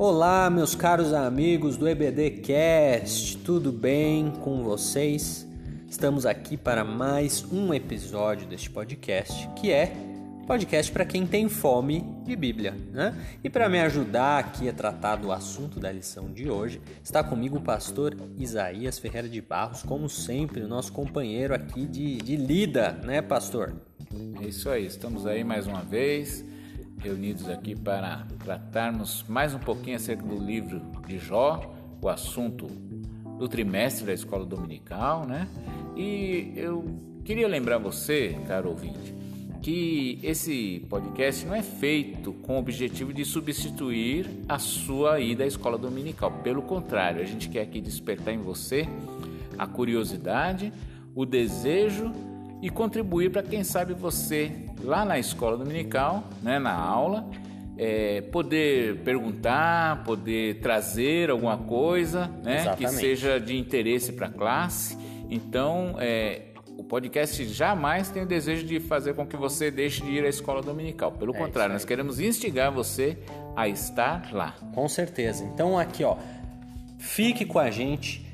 Olá, meus caros amigos do EBD Cast, tudo bem com vocês? Estamos aqui para mais um episódio deste podcast, que é podcast para quem tem fome de Bíblia, né? E para me ajudar aqui a tratar do assunto da lição de hoje, está comigo o pastor Isaías Ferreira de Barros, como sempre, nosso companheiro aqui de, de lida, né, pastor? É isso aí, estamos aí mais uma vez reunidos aqui para tratarmos mais um pouquinho acerca do livro de Jó, o assunto do trimestre da escola dominical, né? E eu queria lembrar você, caro ouvinte, que esse podcast não é feito com o objetivo de substituir a sua ida à escola dominical. Pelo contrário, a gente quer aqui despertar em você a curiosidade, o desejo e contribuir para quem sabe você lá na escola dominical, né, na aula, é, poder perguntar, poder trazer alguma coisa né, que seja de interesse para a classe. Então, é, o podcast jamais tem o desejo de fazer com que você deixe de ir à escola dominical. Pelo é contrário, nós queremos instigar você a estar lá. Com certeza. Então, aqui, ó, fique com a gente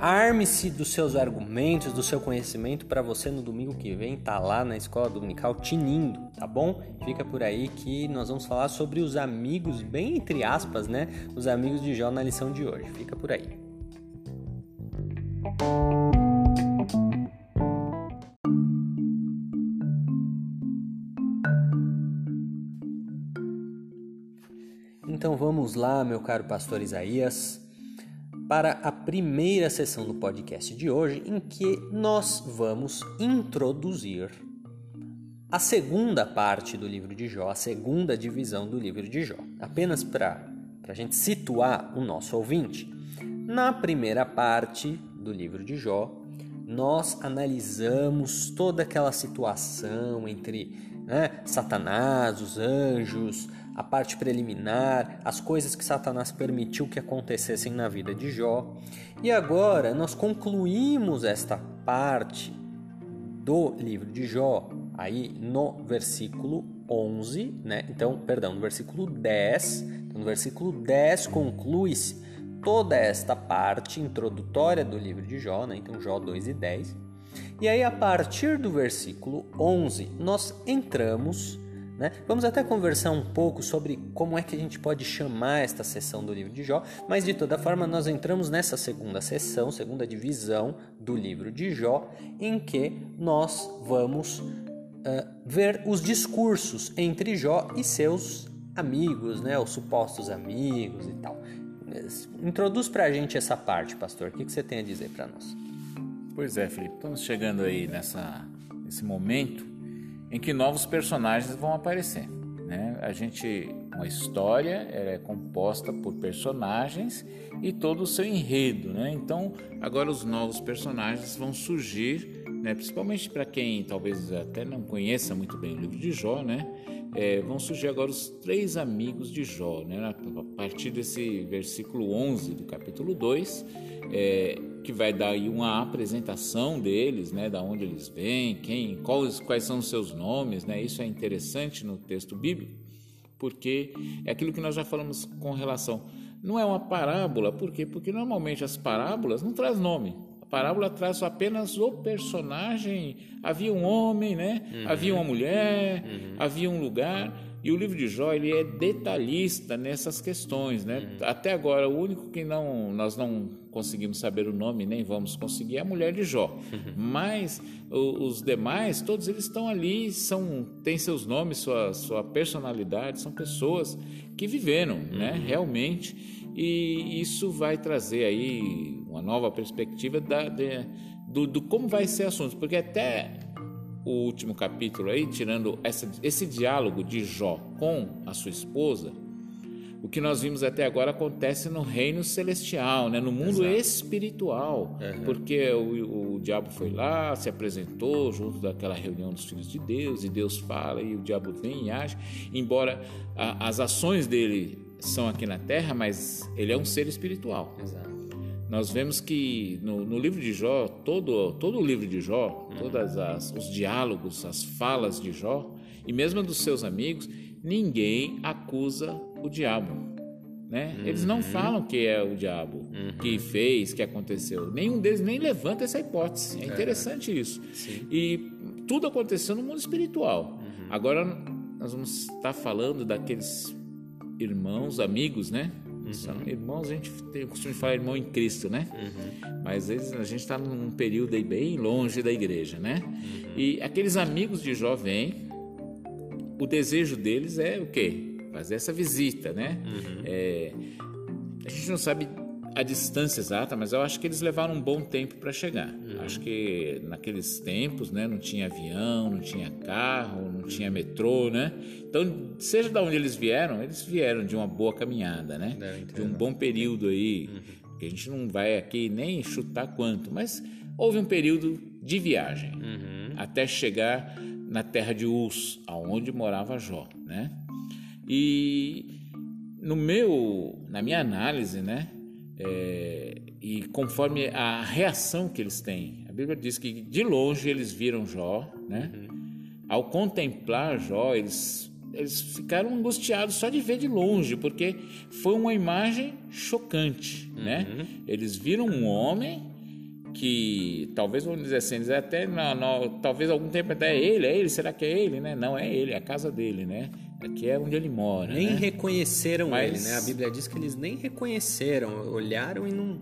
Arme-se dos seus argumentos, do seu conhecimento para você no domingo que vem estar tá lá na escola dominical tinindo, tá bom? Fica por aí que nós vamos falar sobre os amigos, bem entre aspas, né? Os amigos de Jó na lição de hoje. Fica por aí. Então vamos lá, meu caro pastor Isaías para a primeira sessão do podcast de hoje, em que nós vamos introduzir a segunda parte do livro de Jó, a segunda divisão do livro de Jó. Apenas para a gente situar o nosso ouvinte. Na primeira parte do livro de Jó, nós analisamos toda aquela situação entre né, Satanás, os anjos, a parte preliminar, as coisas que Satanás permitiu que acontecessem na vida de Jó. E agora nós concluímos esta parte do livro de Jó aí no versículo 11, né? Então, perdão, no versículo 10. Então, no versículo 10 conclui-se toda esta parte introdutória do livro de Jó, né? Então, Jó 2 e 10. E aí, a partir do versículo 11, nós entramos né? Vamos até conversar um pouco sobre como é que a gente pode chamar esta sessão do livro de Jó, mas de toda forma nós entramos nessa segunda sessão, segunda divisão do livro de Jó, em que nós vamos uh, ver os discursos entre Jó e seus amigos, né? os supostos amigos e tal. Introduz para a gente essa parte, pastor. O que, que você tem a dizer para nós? Pois é, Felipe. Estamos chegando aí nessa, nesse momento em que novos personagens vão aparecer. Né? A gente, uma história é composta por personagens e todo o seu enredo. Né? Então, agora os novos personagens vão surgir, né? principalmente para quem talvez até não conheça muito bem o livro de Jó, né? É, vão surgir agora os três amigos de Jó. Né? A partir desse versículo 11 do capítulo 2, é, que vai dar aí uma apresentação deles, né, da onde eles vêm, quem, quais, quais são os seus nomes, né? Isso é interessante no texto bíblico, porque é aquilo que nós já falamos com relação. Não é uma parábola, por quê? Porque normalmente as parábolas não traz nome. Parábola traz apenas o personagem. Havia um homem, né? Uhum. Havia uma mulher, uhum. havia um lugar. E o livro de Jó ele é detalhista nessas questões, né? Uhum. Até agora o único que não nós não conseguimos saber o nome nem vamos conseguir é a mulher de Jó. Uhum. Mas o, os demais todos eles estão ali, são têm seus nomes, sua sua personalidade, são pessoas que viveram, né? uhum. né? Realmente e isso vai trazer aí uma nova perspectiva da, de, do, do como vai ser o assunto, porque até o último capítulo aí, tirando essa, esse diálogo de Jó com a sua esposa, o que nós vimos até agora acontece no reino celestial, né? no mundo Exato. espiritual, uhum. porque o, o, diabo foi lá, se apresentou junto daquela reunião dos filhos de Deus, e Deus fala, e o diabo vem e age, embora a, as ações dele são aqui na terra, mas ele é um ser espiritual. Exato nós vemos que no, no, livro de Jó, todo, todo o livro de Jó, uhum. todos os diálogos, as falas de Jó, e mesmo dos seus amigos, ninguém acusa o diabo. Né? Eles não falam que é o diabo que fez, que aconteceu. Nenhum deles nem levanta essa hipótese. É interessante isso. E tudo aconteceu no mundo espiritual. Agora nós vamos estar falando daqueles irmãos, amigos, né? São irmãos, a gente tem o costume de falar irmão em Cristo, né? Mas eles, a gente está num período aí bem longe da igreja, né? E aqueles amigos de Jó vêm, o desejo deles é o quê? Fazer essa visita, né? É, a gente não sabe a distância exata, mas eu acho que eles levaram um bom tempo para chegar. Acho que naqueles tempos, né, não tinha avião, não tinha carro, não tinha metrô, né? Então, seja de onde eles vieram, eles vieram de uma boa caminhada, né? De um bom período aí, que a gente não vai aqui nem chutar quanto, mas houve um período de viagem até chegar na terra de Uz, aonde morava Jó, né? E no meu, na minha análise, né? É, e conforme a reação que eles têm, a Bíblia diz que de longe eles viram Jó, né? Ao contemplar Jó, eles eles ficaram angustiados só de ver de longe, porque foi uma imagem chocante, né? Eles viram um homem que talvez vamos dizer assim, até não, não, talvez algum tempo até é ele, é ele, será que é ele, né? Não é ele, é a casa dele, né? Aqui é onde ele mora. Nem né? reconheceram Mas- ele, né? A Bíblia diz que eles nem reconheceram, olharam e não.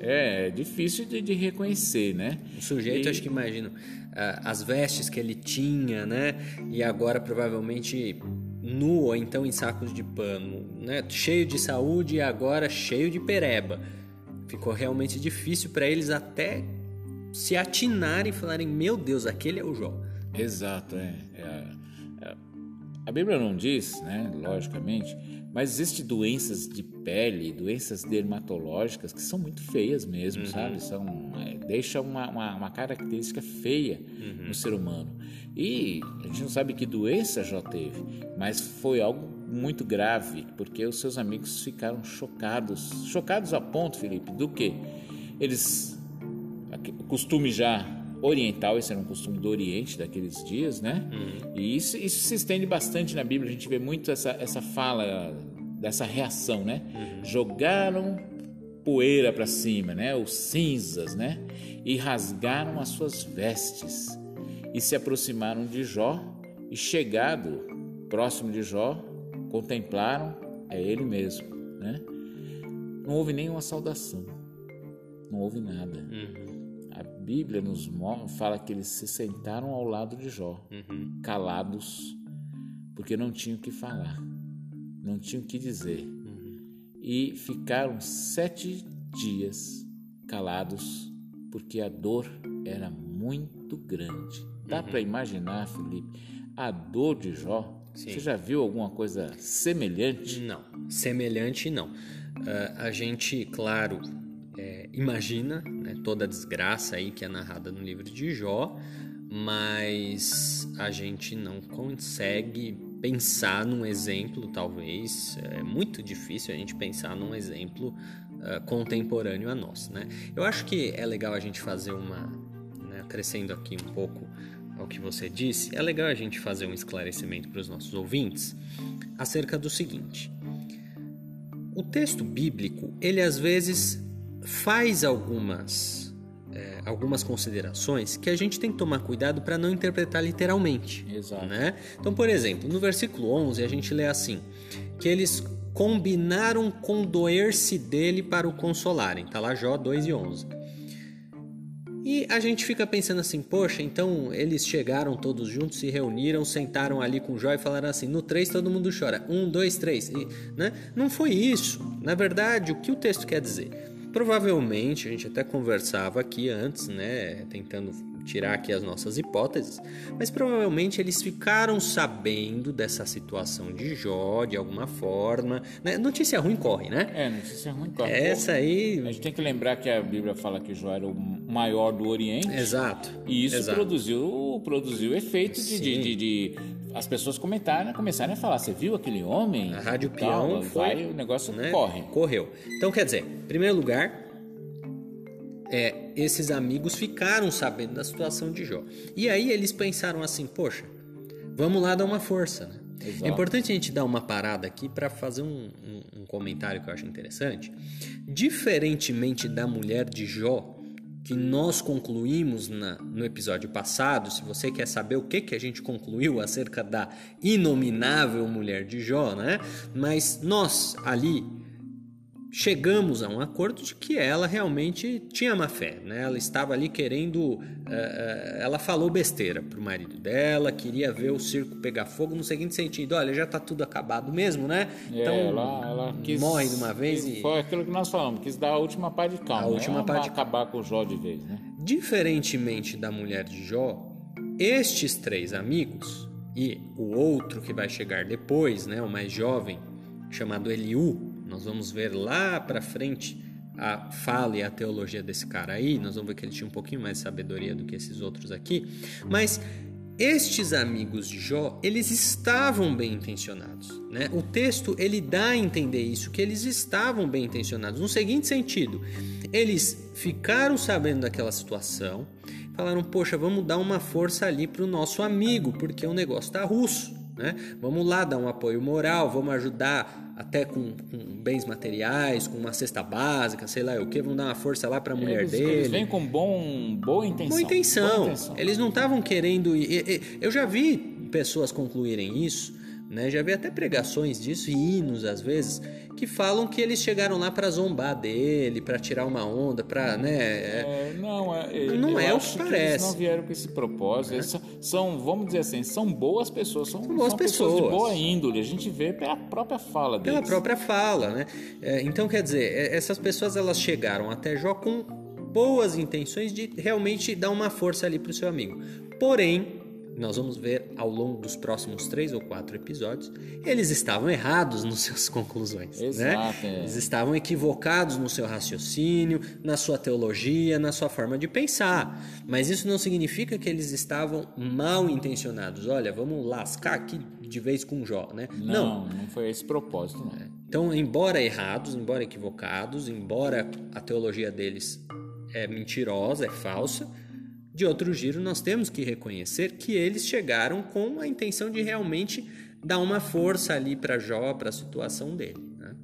É, é difícil de, de reconhecer, né? O sujeito, E- acho que imagino, as vestes que ele tinha, né? E agora provavelmente nu ou então em sacos de pano, né? Cheio de saúde e agora cheio de pereba. Ficou realmente difícil para eles até se atinarem e falarem: Meu Deus, aquele é o Jó. Exato. É, é. A Bíblia não diz, né, logicamente, mas existem doenças de pele, doenças dermatológicas que são muito feias mesmo, sabe? São, é, deixa uma, uma, uma característica feia no ser humano. E a gente não sabe que doença já teve, mas foi algo muito grave, porque os seus amigos ficaram chocados. Chocados a ponto, Felipe, do que? Eles o costume já oriental, esse era um costume do Oriente daqueles dias, né? E isso, isso se estende bastante na Bíblia, a gente vê muito essa, essa fala, dessa reação, né? Jogaram poeira para cima, né? Os cinzas, né? E rasgaram as suas vestes e se aproximaram de Jó e chegado próximo de Jó, contemplaram é ele mesmo, né? Não houve nenhuma saudação, não houve nada. A Bíblia nos fala que eles se sentaram ao lado de Jó, calados, porque não tinham o que falar, não tinham o que dizer. E ficaram sete dias calados, porque a dor era muito grande. Dá para imaginar, Felipe, a dor de Jó? Sim. Você já viu alguma coisa semelhante? Não, semelhante não. Ah, a gente, claro, imagina né, toda a desgraça aí que é narrada no livro de Jó, mas a gente não consegue pensar num exemplo, talvez, é muito difícil a gente pensar num exemplo ah, contemporâneo a nós, né? Eu acho que é legal a gente fazer uma, né, acrescendo aqui um pouco ao que você disse, é legal a gente fazer um esclarecimento para os nossos ouvintes acerca do seguinte: o texto bíblico ele às vezes faz algumas é, algumas considerações que a gente tem que tomar cuidado para não interpretar literalmente. Exato. Né? Então, por exemplo, no versículo 11 a gente lê assim: que eles combinaram condoer-se dele para o consolarem. Tá lá Jó 2 e 11. E a gente fica pensando assim, poxa, então eles chegaram todos juntos, se reuniram, sentaram ali com Jó e falaram assim, no 3 todo mundo chora, um, dois, três, e, né? Não foi isso. Na verdade, o que o texto quer dizer? Provavelmente, a gente até conversava aqui antes, né, tentando tirar aqui as nossas hipóteses, mas provavelmente eles ficaram sabendo dessa situação de Jó de alguma forma. Né? Notícia ruim corre, né? É, notícia ruim. corre. Essa aí. A gente tem que lembrar que a Bíblia fala que Jó era o maior do Oriente. Exato. E isso Exato. produziu, produziu efeito de, de, de- de- as pessoas comentarem, começarem a falar, você viu aquele homem? A Rádio tal, Peão foi, vai, o negócio né, corre. Correu. Então, quer dizer, em primeiro lugar, é, esses amigos ficaram sabendo da situação de Jó. E aí eles pensaram assim, poxa, vamos lá dar uma força, né? Exato. É importante a gente dar uma parada aqui para fazer um, um, um comentário que eu acho interessante. Diferentemente da mulher de Jó, que nós concluímos na, no episódio passado, se você quer saber o que, que a gente concluiu acerca da inominável mulher de Jó, né? Mas nós ali chegamos a um acordo de que ela realmente tinha má fé, né? Ela estava ali querendo, uh, uh, ela falou besteira pro marido dela, queria ver o circo pegar fogo no seguinte sentido, olha, já tá tudo acabado mesmo, né? É, Então ela, ela quis, morre de uma vez e Foi aquilo que nós falamos, quis dar a última pá de calma. A última não pá de acabar com o Jó de vez, né? Diferentemente da mulher de Jó, estes três amigos e o outro que vai chegar depois, né, o mais jovem, chamado Eliú, nós vamos ver lá para frente a fala e a teologia desse cara aí, nós vamos ver que ele tinha um pouquinho mais de sabedoria do que esses outros aqui, mas estes amigos de Jó, eles estavam bem intencionados, né? O texto ele dá a entender isso, que eles estavam bem intencionados, no seguinte sentido: eles ficaram sabendo daquela situação, falaram, poxa, vamos dar uma força ali para o nosso amigo, porque o negócio tá russo, né? Vamos lá dar um apoio moral, vamos ajudar até com, com bens materiais, com uma cesta básica, sei lá o que, vamos dar uma força lá para a mulher eles, dele. Eles vêm com bom, boa intenção. Boa intenção. Boa intenção. Eles não estavam querendo. Eu já vi pessoas concluírem isso, né? Já vi até pregações disso e hinos às vezes que falam que eles chegaram lá para zombar dele, para tirar uma onda, para, né? é- É, não, é, Não eu é o que parece. eles não vieram com esse propósito. São, são, vamos dizer assim, são boas pessoas, são, boas são pessoas. de pessoas. boa índole. A gente vê pela própria fala deles. pela própria fala, né? É, então, quer dizer, é, essas pessoas elas chegaram até Jó com boas intenções de realmente dar uma força ali para o seu amigo. Porém, nós vamos ver ao longo dos próximos três ou quatro episódios, eles estavam errados nas suas conclusões. né? Exato, é. Eles estavam equivocados no seu raciocínio, na sua teologia, na sua forma de pensar. Mas isso não significa que eles estavam mal intencionados. Olha, vamos lascar aqui de vez com Jó, né? Não, não foi esse propósito, não. Então, embora errados, embora equivocados, embora a teologia deles é mentirosa, é falsa, de outro giro nós temos que reconhecer que eles chegaram com a intenção de realmente dar uma força ali para Jó, para a situação dele. né?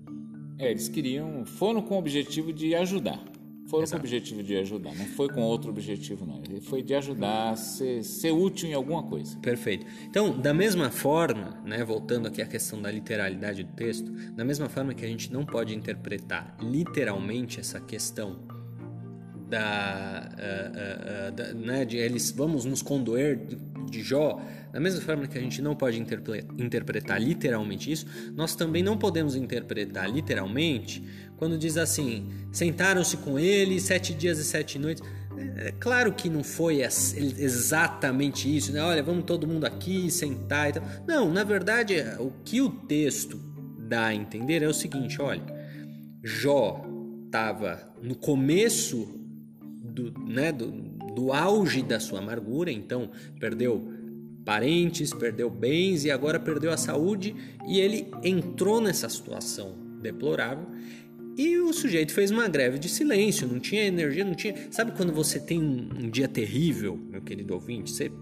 É, eles queriam, foram com o objetivo de ajudar. Foram com o objetivo de ajudar, não foi com outro objetivo, não. Ele foi de ajudar, ser, ser útil em alguma coisa. Perfeito. Então, da mesma forma, né, voltando aqui à questão da literalidade do texto, da mesma forma que a gente não pode interpretar literalmente essa questão da, ah, ah, da- né, de eles vamos nos condoer de, de Jó, da mesma forma que a gente não pode interpre- interpretar literalmente isso, nós também não podemos interpretar literalmente quando diz assim: sentaram-se com ele sete dias e sete noites. É é claro que não foi ex- exatamente isso, né? Olha, vamos todo mundo aqui sentar e tal. Não, na verdade, o que o texto dá a entender é o seguinte: olha, Jó estava no começo do, né, do, do auge da sua amargura, então perdeu parentes, perdeu bens e agora perdeu a saúde e ele entrou nessa situação deplorável e o sujeito fez uma greve de silêncio, não tinha energia, não tinha. Sabe quando você tem um, dia terrível, meu querido ouvinte? Você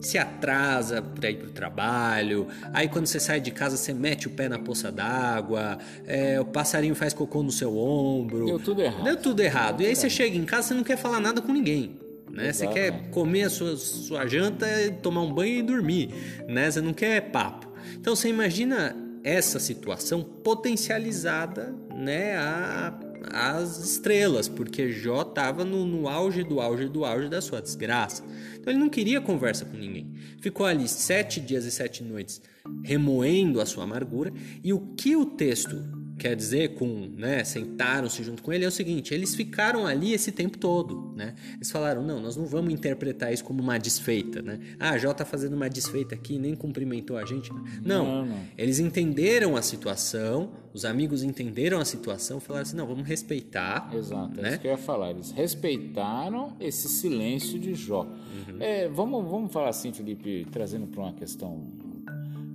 se atrasa para ir para o trabalho, aí quando você sai de casa você mete o pé na poça d'água, é, o passarinho faz cocô no seu ombro. Deu tudo errado. Deu tudo errado. E aí você chega em casa, você não quer falar nada com ninguém. Né? Você quer comer a sua, sua janta, tomar um banho e dormir. Né? Você não quer papo. Então você imagina essa situação potencializada né, a, às estrelas, porque Jó estava no, no auge do auge do auge da sua desgraça. Então ele não queria conversa com ninguém. Ficou ali sete dias e sete noites remoendo a sua amargura. E o que o texto quer dizer com, né, sentaram-se junto com ele é o seguinte, eles ficaram ali esse tempo todo, né? Eles falaram, não, nós não vamos interpretar isso como uma desfeita, né? Ah, Jó tá fazendo uma desfeita aqui, nem cumprimentou a gente. Não, Não, não. eles entenderam a situação, os amigos entenderam a situação, falaram assim, não, vamos respeitar, Exato, é né? isso que eu ia falar. Eles respeitaram esse silêncio de Jó. Uhum. É, vamos, vamos falar assim, Felipe, trazendo para uma questão.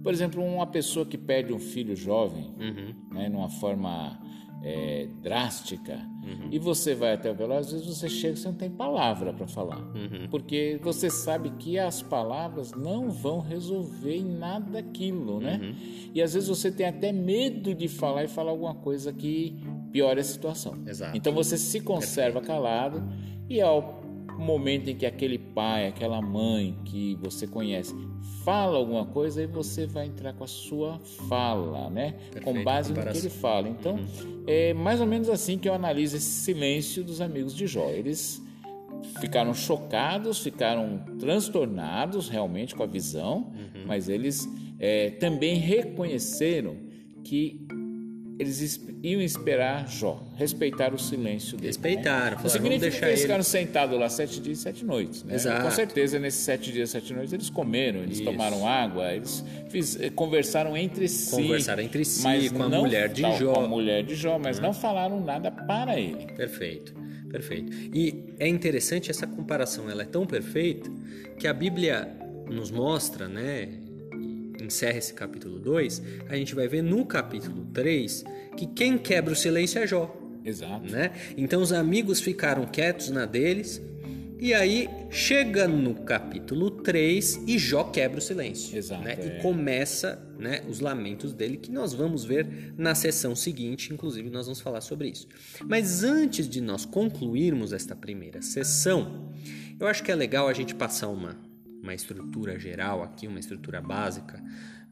Por exemplo, uma pessoa que perde um filho jovem, Uhum. né, numa forma é, drástica uhum. e você vai até o velório, às vezes você chega e você não tem palavra para falar, uhum. porque você sabe que as palavras não vão resolver em nada aquilo, né? Uhum. E às vezes você tem até medo de falar e falar alguma coisa que piore a situação. Exato. Então você se conserva Perfeito. calado e ao momento em que aquele pai, aquela mãe que você conhece fala alguma coisa e você vai entrar com a sua fala, né? Perfeito, com base no que ele fala. Então, uhum. é mais ou menos assim que eu analiso esse silêncio dos amigos de Jó. Eles ficaram chocados, ficaram transtornados realmente com a visão, uhum. mas eles é, também reconheceram que eles iam esperar Jó, respeitar o silêncio dele. Respeitaram. Né? Não significa que eles ele... ficaram sentados lá sete dias e sete noites. Né? Exato. Com certeza, nesses sete dias e sete noites, eles comeram, eles Isso. tomaram água, eles fiz, eh, conversaram entre si. Conversaram entre si, mas com a não, mulher de Jó. Com a mulher de Jó, mas hum. não falaram nada para ele. Perfeito, perfeito. E é interessante essa comparação, ela é tão perfeita que a Bíblia nos mostra, né? Encerra esse capítulo 2, a gente vai ver no capítulo 3 que quem quebra o silêncio é Jó. Exato. Né? Então os amigos ficaram quietos na deles. E aí chega no capítulo 3 e Jó quebra o silêncio. Exato. Né? É. E começa né, os lamentos dele, que nós vamos ver na sessão seguinte, inclusive nós vamos falar sobre isso. Mas antes de nós concluirmos esta primeira sessão, eu acho que é legal a gente passar uma, uma estrutura geral aqui, uma estrutura básica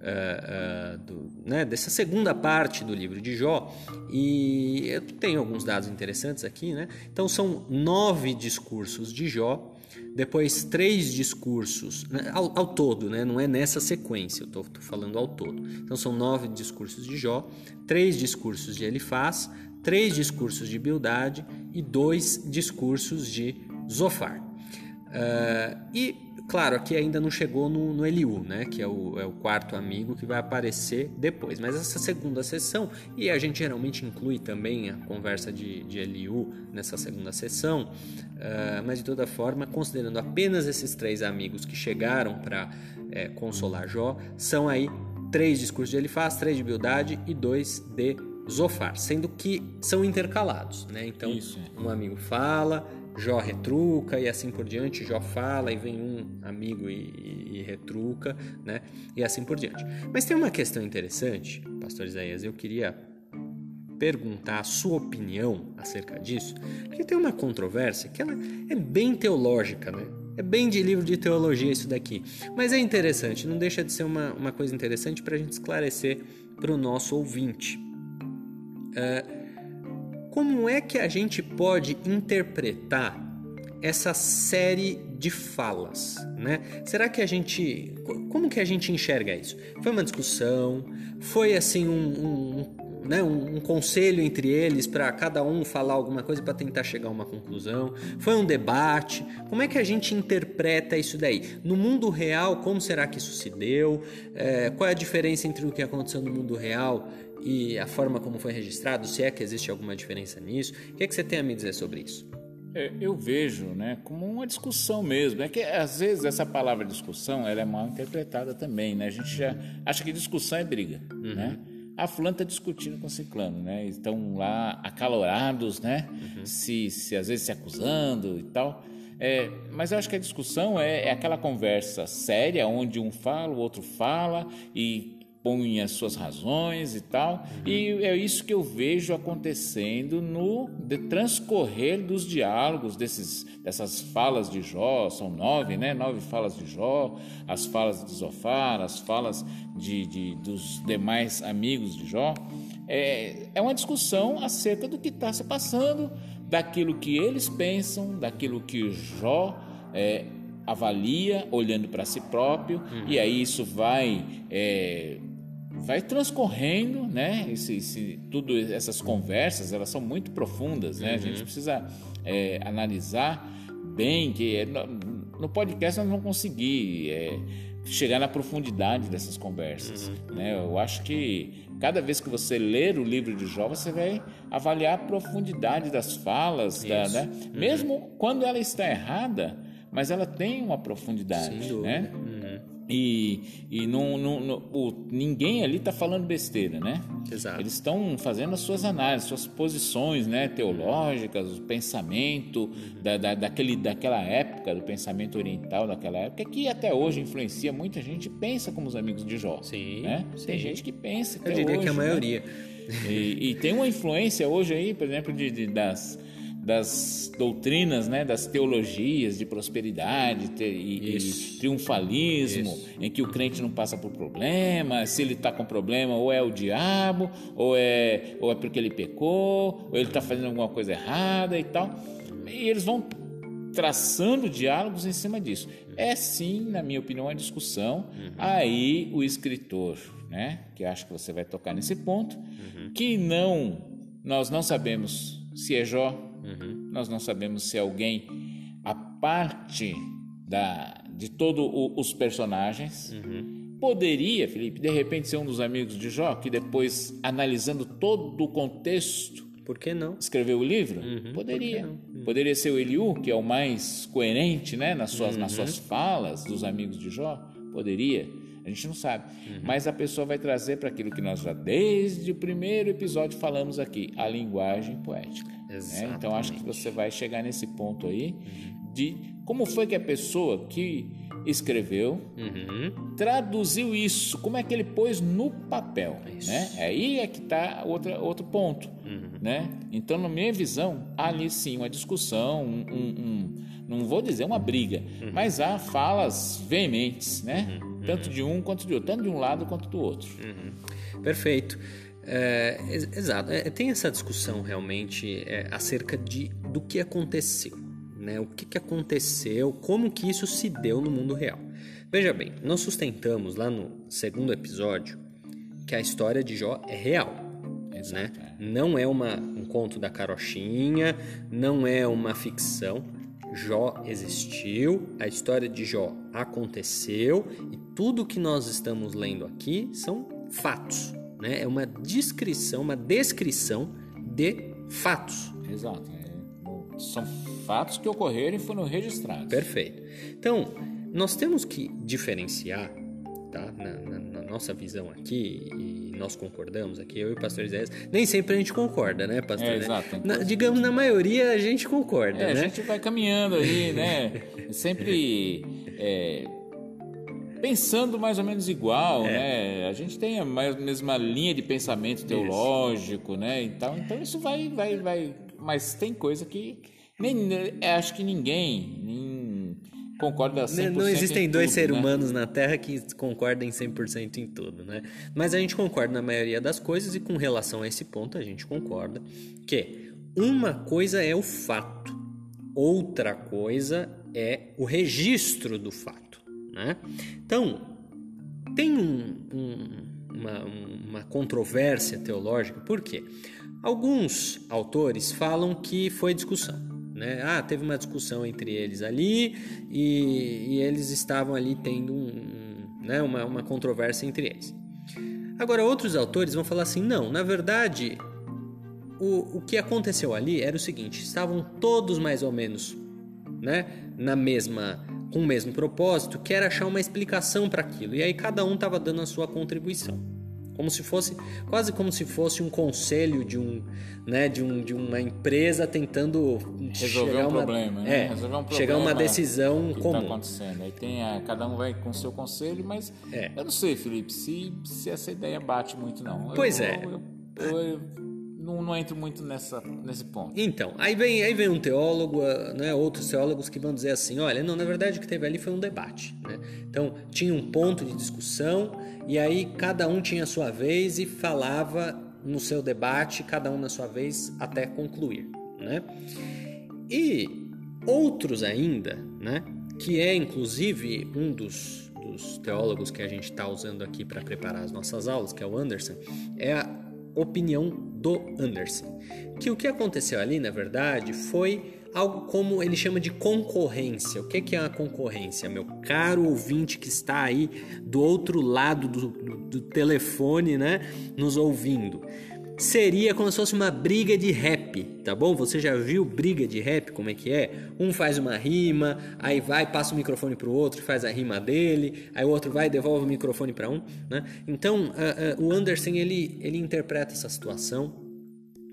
uh, uh, do, né, dessa segunda parte do livro de Jó. E eu tenho alguns dados interessantes aqui. Né? Então, são nove discursos de Jó, depois três discursos né, ao, ao, todo, né? não é nessa sequência, eu estou falando ao todo. Então, são nove discursos de Jó, três discursos de Elifaz, três discursos de Bildade e dois discursos de Zofar. Uh, e Claro, aqui ainda não chegou no, no Eliú, né? Que é o, é o quarto amigo que vai aparecer depois. Mas essa segunda sessão, e a gente geralmente inclui também a conversa de, de Eliú nessa segunda sessão, uh, mas de toda forma, considerando apenas esses três amigos que chegaram para é, consolar Jó, são aí três discursos de Elifaz, três de Bildade e dois de Zofar, sendo que são intercalados, né? Então, Isso. um amigo fala, Jó retruca e assim por diante, Jó fala e vem um amigo e, e, e, retruca, né? E assim por diante. Mas tem uma questão interessante, pastor Isaías, eu queria perguntar a sua opinião acerca disso, porque tem uma controvérsia que ela é bem teológica, né? É bem de livro de teologia isso daqui. Mas é interessante, não deixa de ser uma, uma coisa interessante para a gente esclarecer para o nosso ouvinte. Uh, como é que a gente pode interpretar essa série de falas, né? Será que a gente, como que a gente enxerga isso? Foi uma discussão? Foi assim um, um, né, um, um conselho entre eles para cada um falar alguma coisa para tentar chegar a uma conclusão? Foi um debate? Como é que a gente interpreta isso daí? No mundo real, como será que isso se deu? É, qual é a diferença entre o que aconteceu no mundo real e a forma como foi registrado, se é que existe alguma diferença nisso. O que, é que você tem a me dizer sobre isso? É, eu vejo né, como uma discussão mesmo. É que às vezes essa palavra discussão ela é mal interpretada também. Né? A gente já acha que discussão é briga. Uhum. Né? A fulana está discutindo com o ciclano, né? Estão lá acalorados, né? Uhum. Se, se às vezes se acusando e tal. É, mas eu acho que a discussão é, é, aquela conversa séria onde um fala, o outro fala e põe as suas razões e tal. Uhum. E é isso que eu vejo acontecendo no transcorrer dos diálogos, desses, dessas falas de Jó, são nove, né? Nove falas de Jó, as falas de Zofar, as falas de, de dos demais amigos de Jó. É, é uma discussão acerca do que está se passando, daquilo que eles pensam, daquilo que Jó é, avalia, olhando para si próprio, uhum. e aí isso vai é, vai transcorrendo, né? Esse, esse, tudo essas conversas elas são muito profundas, né? Uhum. A gente uhum. precisa é, analisar bem que é, no, podcast nós não vamos conseguir é, chegar na profundidade dessas conversas, uhum. né? Eu acho que cada vez que você ler o livro de Jó você vai avaliar a profundidade das falas, da, né? Uhum. Mesmo quando ela está errada, mas ela tem uma profundidade, né? Uhum. E, e não, não, não o, ninguém ali está falando besteira, né? Exato. Eles estão fazendo as suas análises, suas posições né, teológicas, o pensamento da, da, daquele, daquela época, do pensamento oriental daquela época, que até hoje influencia muita gente pensa como os amigos de Jó. Sim, né? sim. Tem gente que pensa. Eu diria hoje, que a né? maioria. E, e tem uma influência hoje aí, por exemplo, de, de- das, das doutrinas, né, das teologias de prosperidade te- e, e Isso. triunfalismo, em que o crente não passa por problema, se ele está com problema ou é o diabo, ou é, ou é porque ele pecou, ou ele está fazendo alguma coisa errada e tal. E eles vão traçando diálogos em cima disso. É sim, na minha opinião, uma discussão. Aí o escritor, né, que acho que você vai tocar nesse ponto, que não, nós não sabemos se é Jó, nós não sabemos se alguém a parte da, de todos os personagens. Poderia, Felipe, de repente ser um dos amigos de Jó, que depois, analisando todo o contexto, Por que não? escreveu o livro? Uhum, Poderia. Poderia ser o Eliú, que é o mais coerente né, nas, suas, nas Uhum. suas falas dos amigos de Jó? Poderia. A gente não sabe. Uhum. Mas a pessoa vai trazer para aquilo que nós já desde o primeiro episódio falamos aqui, a linguagem poética. Né? Então acho que você vai chegar nesse ponto aí Uhum. de como foi que a pessoa que escreveu Uhum. traduziu isso, como é que ele pôs no papel, né? Aí é que está outro ponto, né? Então, na minha visão, há ali sim uma discussão, um, um- um- não vou dizer uma briga, mas há falas veementes, né? Tanto de um quanto de outro, tanto de um lado quanto do outro. Perfeito. É, ex- exato. É, tem essa discussão realmente é, acerca de, do que aconteceu. Né? O que, que aconteceu, como que isso se deu no mundo real. Veja bem, nós sustentamos lá no segundo episódio que a história de Jó é real. Exato, né? Não é uma, um conto da carochinha, não é uma ficção. Jó existiu, a história de Jó aconteceu e tudo que nós estamos lendo aqui são fatos. Né? É uma descrição, uma descrição de fatos. Exato. é, são fatos que ocorreram e foram registrados. Perfeito. Então, nós temos que diferenciar, tá? Na, na- na nossa visão aqui, e nós concordamos aqui, eu e o pastor Isaías, nem sempre a gente concorda, né, pastor? É, né? exato, Na- digamos, na maioria a gente concorda, É, a né? gente vai caminhando aí, né? Sempre é, pensando mais ou menos igual, né? A gente tem a mesma linha de pensamento teológico, né? Então, então isso vai, vai, vai. Mas tem coisa que nem é, acho que ninguém nem concorda 100% Né, Não existem em dois tudo, seres né? humanos na Terra que concordem 100% em tudo, né? Mas a gente concorda na maioria das coisas e com relação a esse ponto a gente concorda que uma coisa é o fato, outra coisa é o registro do fato, né? Então, tem um- um- uma, uma controvérsia teológica, por quê? Alguns autores falam que foi discussão. Né? Ah, teve uma discussão entre eles ali e, e eles estavam ali tendo um- um, né, uma, uma controvérsia entre eles. Agora, outros autores vão falar assim: não, na verdade, o, o que aconteceu ali era o seguinte: estavam todos mais ou menos né, na mesma com o mesmo propósito, que era achar uma explicação para aquilo. E aí cada um estava dando a sua contribuição. Como se fosse quase como se fosse um conselho de um, né, de, um, de uma empresa tentando Resolver um uma, problema, né? é, Resolver um chegar a uma problema decisão que está comum. acontecendo. Aí tem a, cada um vai com o seu conselho, mas É. eu não sei, Felipe, se, se essa ideia bate muito, não. Pois Eu- é. Eu- eu não, não entro muito nessa, nesse ponto. Então, aí vem, aí vem um teólogo, ah, né, outros teólogos que vão dizer assim, olha, não, na verdade o que teve ali foi um debate, né? Então, tinha um ponto de discussão e aí cada um tinha a sua vez e falava no seu debate, cada um na sua vez até concluir, né? E outros ainda, né, que é inclusive um dos, dos teólogos que a gente está usando aqui para preparar as nossas aulas, que é o Anderson, é a opinião do Anderson. Que o que aconteceu ali, na verdade, foi algo como ele chama de concorrência. O que é uma concorrência, meu caro ouvinte que está aí do outro lado do, do, do telefone, né, nos ouvindo? Seria como se fosse uma briga de rap rap, tá bom? Você já viu briga de rap, como é que é? Um faz uma rima, aí vai, passa o microfone pro outro, faz a rima dele, aí o outro vai e devolve o microfone para um, né? Então, uh, uh, o Anderson, ele, ele interpreta essa situação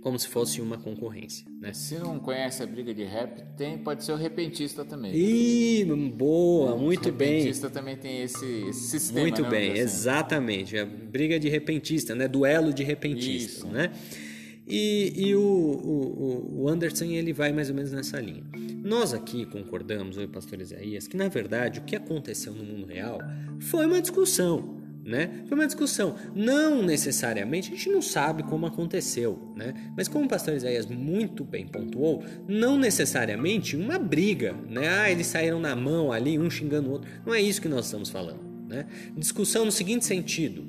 como se fosse uma concorrência. Né? Se não conhece a briga de rap, tem, pode ser o repentista também. Ih, boa, muito bem. O repentista também tem esse, esse sistema. Muito né, bem, exatamente. A briga de repentista, né? Duelo de repentistas, Isso. né? E, e o, o, o, Anderson ele vai mais ou menos nessa linha. Nós aqui concordamos, eu o pastor Isaías, que na verdade o que aconteceu no mundo real foi uma discussão né? Foi uma discussão. Não necessariamente, a gente não sabe como aconteceu, né? Mas como o pastor Isaías muito bem pontuou, não necessariamente uma briga, né? Ah, eles saíram na mão ali, um xingando o outro. Não é isso que nós estamos falando, né? Discussão no seguinte sentido: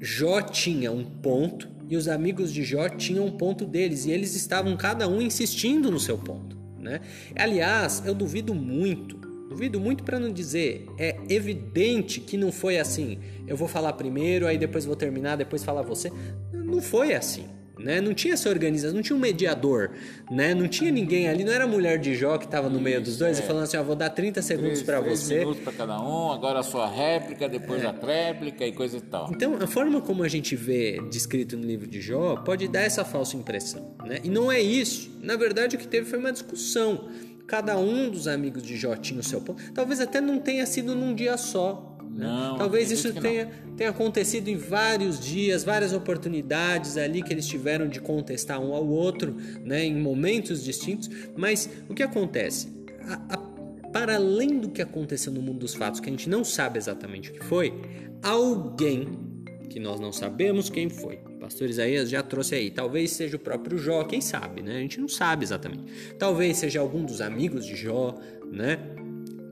Jó tinha um ponto e os amigos de Jó tinham um ponto deles e eles estavam cada um insistindo no seu ponto, né? Aliás, eu duvido muito Duvido muito para não dizer, é evidente que não foi assim. Eu vou falar primeiro, aí depois vou terminar, depois falar você. Não foi assim. Né? Não tinha essa organização, não tinha um mediador, né? Não tinha ninguém ali, não era a mulher de Jó que estava no meio dos dois é. e falando assim, ó, vou dar 30 segundos para você. minutos para cada um, agora a sua réplica, depois é. a tréplica e coisa e tal. Então, a forma como a gente vê descrito no livro de Jó pode dar essa falsa impressão, né? E não é isso. Na verdade, o que teve foi uma discussão. Cada um dos amigos de Jó tinha o seu ponto. Talvez até não tenha sido num dia só. Né? Não, Talvez isso tenha, tenha acontecido em vários dias, várias oportunidades ali que eles tiveram de contestar um ao outro, né, em momentos distintos. Mas o que acontece? A, a, para além do que aconteceu no mundo dos fatos, que a gente não sabe exatamente o que foi, alguém que nós não sabemos quem foi, pastor Isaías já trouxe aí. Talvez seja o próprio Jó, quem sabe, né? A gente não sabe exatamente. Talvez seja algum dos amigos de Jó, né?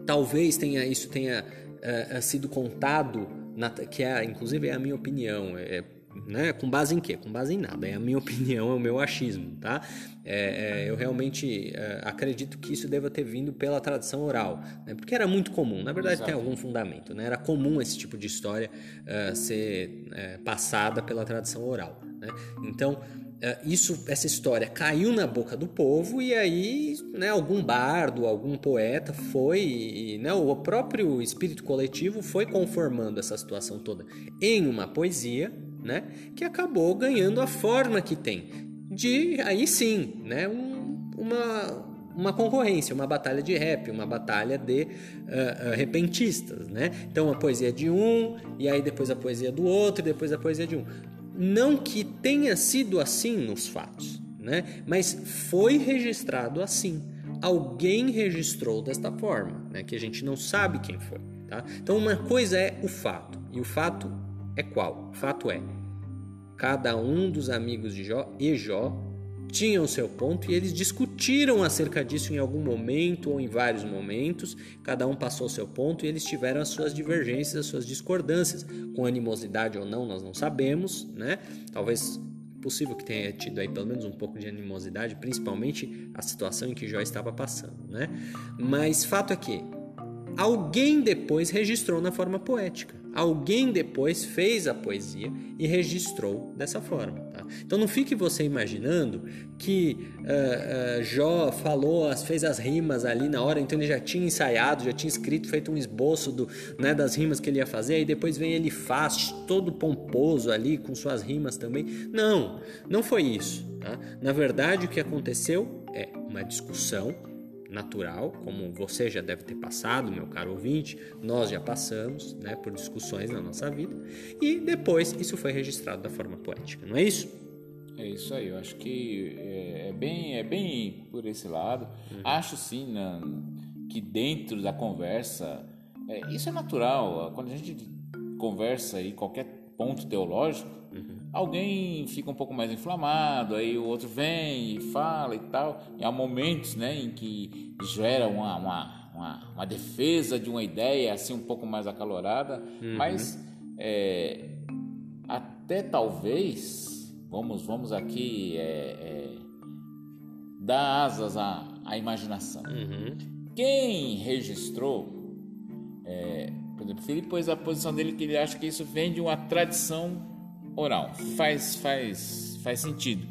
Talvez tenha isso tenha uh, sido contado, na, que é, inclusive é a minha opinião. É, né? Com base em quê? Com base em nada. É a minha opinião, é o meu achismo, tá? É, é, eu realmente é, acredito que isso deva ter vindo pela tradição oral, né? porque era muito comum. Na verdade, Exato. tem algum fundamento, né? Era comum esse tipo de história uh, ser uh, passada pela tradição oral, né? Então, uh, isso, essa história caiu na boca do povo e aí, né? Algum bardo, algum poeta foi, e, né? O próprio espírito coletivo foi conformando essa situação toda em uma poesia né? Que acabou ganhando a forma que tem de aí sim, né? Um, uma uma concorrência, uma batalha de rap, uma batalha de uh, uh, repentistas, né? Então a poesia de um e aí depois a poesia do outro, e depois a poesia de um. Não que tenha sido assim nos fatos, né? Mas foi registrado assim. Alguém registrou desta forma, né? Que a gente não sabe quem foi, tá? Então uma coisa é o fato e o fato é qual? Fato é, cada um dos amigos de Jó e Jó tinham seu ponto e eles discutiram acerca disso em algum momento ou em vários momentos. Cada um passou seu ponto e eles tiveram as suas divergências, as suas discordâncias, com animosidade ou não, nós não sabemos, né? Talvez possível que tenha tido aí pelo menos um pouco de animosidade, principalmente a situação em que Jó estava passando, né? Mas fato é que alguém depois registrou na forma poética. Alguém depois fez a poesia e registrou dessa forma. Tá? Então não fique você imaginando que uh, uh, Jó falou, fez as rimas ali na hora, então ele já tinha ensaiado, já tinha escrito, feito um esboço do, né, das rimas que ele ia fazer, e depois vem ele faz todo pomposo ali com suas rimas também. Não, não foi isso. Tá? Na verdade, o que aconteceu é uma discussão natural, como você já deve ter passado, meu caro ouvinte, nós já passamos né, por discussões na nossa vida, e depois isso foi registrado da forma poética, não é isso? É isso aí, eu acho que é, é bem, é bem por esse lado. Uhum. Acho sim na, que dentro da conversa, é, isso é natural, quando a gente conversa em qualquer ponto teológico, alguém fica um pouco mais inflamado, aí o outro vem e fala e tal. E há momentos né, em que gera uma, uma, uma, uma defesa de uma ideia assim um pouco mais acalorada, uhum. mas é, até talvez, vamos, vamos aqui é, é, dar asas à, à imaginação. Uhum. Quem registrou, é, por exemplo, Felipe pôs a posição dele que ele acha que isso vem de uma tradição oral. Faz, faz, faz sentido.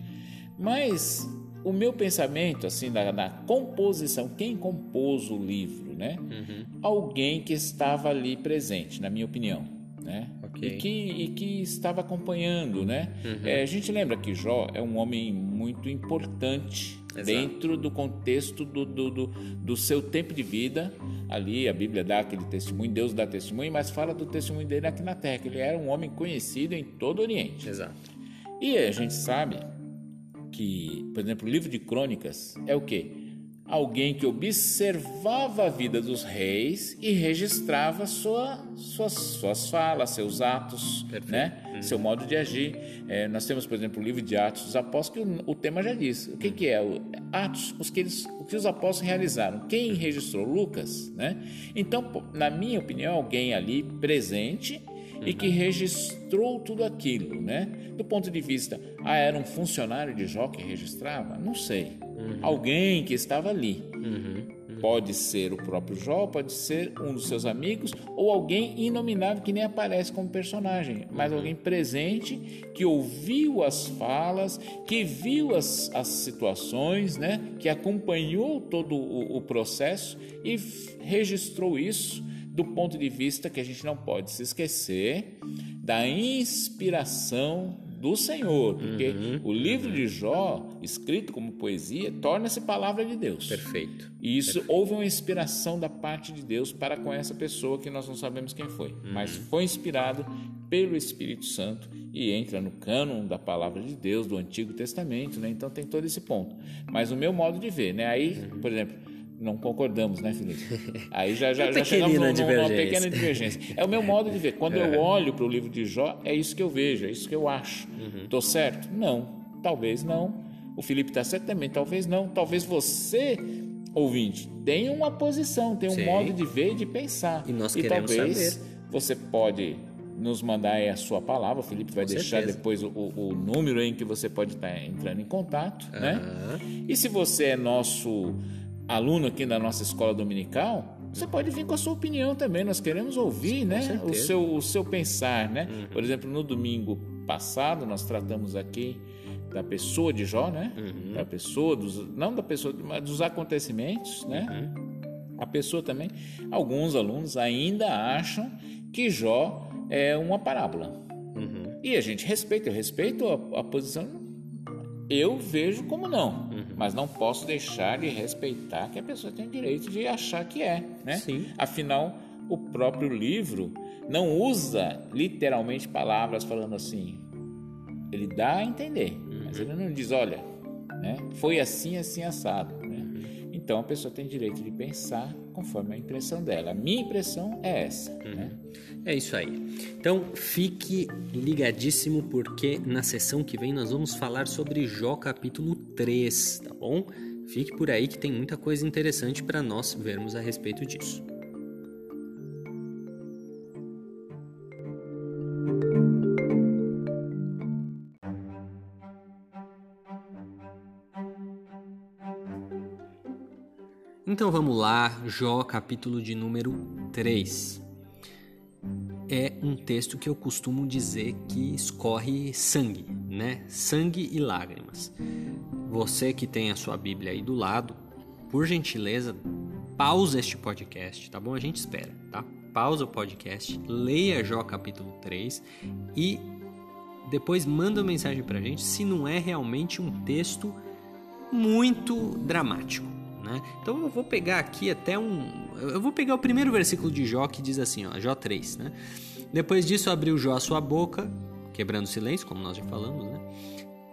Mas o meu pensamento, assim, na, na composição, quem compôs o livro, né? Uhum. Alguém que estava ali presente, na minha opinião, né? Ok. E, que, e que estava acompanhando, né? Uhum. É, a gente lembra que Jó é um homem muito importante Exato. dentro do contexto do, do, do, do seu tempo de vida. Ali a Bíblia dá aquele testemunho, Deus dá testemunho, mas fala do testemunho dele aqui na terra, que ele era um homem conhecido em todo o Oriente. Exato. E a gente sabe que, por exemplo, o livro de crônicas é o quê? Alguém que observava a vida dos reis e registrava sua, suas, suas falas, seus atos, Perfeito. né? seu modo de agir. É, nós temos, por exemplo, o livro de Atos dos Apóstolos, que o, o tema já diz. O que, que é? O, Atos, os que eles, o que os apóstolos realizaram. Quem registrou? Lucas. Né? Então, na minha opinião, alguém ali presente e que registrou tudo aquilo, né? Do ponto de vista, ah, era um funcionário de Jó que registrava? Não sei. Alguém que estava ali. Pode ser o próprio Jó, pode ser um dos seus amigos ou alguém inominável que nem aparece como personagem, mas alguém presente que ouviu as falas, que viu as, as situações, né? Que acompanhou todo o, o processo e registrou isso do ponto de vista que a gente não pode se esquecer da inspiração do Senhor, porque o livro de Jó, escrito como poesia, torna-se palavra de Deus. Perfeito. E isso houve uma inspiração da parte de Deus para com essa pessoa que nós não sabemos quem foi, mas foi inspirado pelo Espírito Santo e entra no cânon da palavra de Deus do Antigo Testamento, né? Então tem todo esse ponto. Mas o meu modo de ver, né? Aí, por exemplo, não concordamos, né, Felipe? Aí já, já, Uma já chegamos numa pequena divergência. É o meu modo de ver. Quando eu olho para o livro de Jó, é isso que eu vejo, é isso que eu acho. Estou certo? Não. Talvez não. O Felipe está certo também, talvez não. Talvez você, ouvinte, tenha uma posição, tenha um Sim. modo de ver e de pensar. E nós queremos talvez saber. você pode nos mandar aí a sua palavra. O Felipe vai Com deixar certeza. depois o, o- número em que você pode estar entrando em contato, né? Aham. E se você é nosso aluno aqui na nossa escola dominical, você pode vir com a sua opinião também. Nós queremos ouvir, né? O. Uhum. seu, o seu pensar, né? Por exemplo, no domingo passado nós tratamos aqui da pessoa de Jó, né? Uhum. Da pessoa, dos, não da pessoa, mas dos acontecimentos, né? Uhum. A pessoa também. Alguns alunos ainda acham que Jó é uma parábola. Uhum. E a gente respeita, eu respeito a, a posição. Eu vejo como não, Uhum. mas não posso deixar de respeitar que a pessoa tem o direito de achar que é, né? Sim. Afinal, o próprio livro não usa literalmente palavras falando assim. Ele dá a entender, mas ele não diz, olha, né? Foi assim, assim assado? Então a pessoa tem direito de pensar conforme a impressão dela. A minha impressão é essa, né? É isso aí. Então fique ligadíssimo porque na sessão que vem nós vamos falar sobre Jó capítulo 3, tá bom? Fique por aí que tem muita coisa interessante para nós vermos a respeito disso. Então vamos lá, Jó capítulo de número 3 é um texto que eu costumo dizer que escorre sangue, né? Sangue e lágrimas. Você que tem a sua Bíblia aí do lado, por gentileza, pausa este podcast, tá bom? A gente espera, tá? Pausa o podcast, leia Jó capítulo 3 e depois manda uma mensagem pra gente se não é realmente um texto muito dramático. Né? Então eu vou pegar aqui até um. Eu vou pegar o primeiro versículo de Jó que diz assim, ó, Jó 3, né? Depois disso abriu Jó a sua boca, quebrando o silêncio, como nós já falamos, né?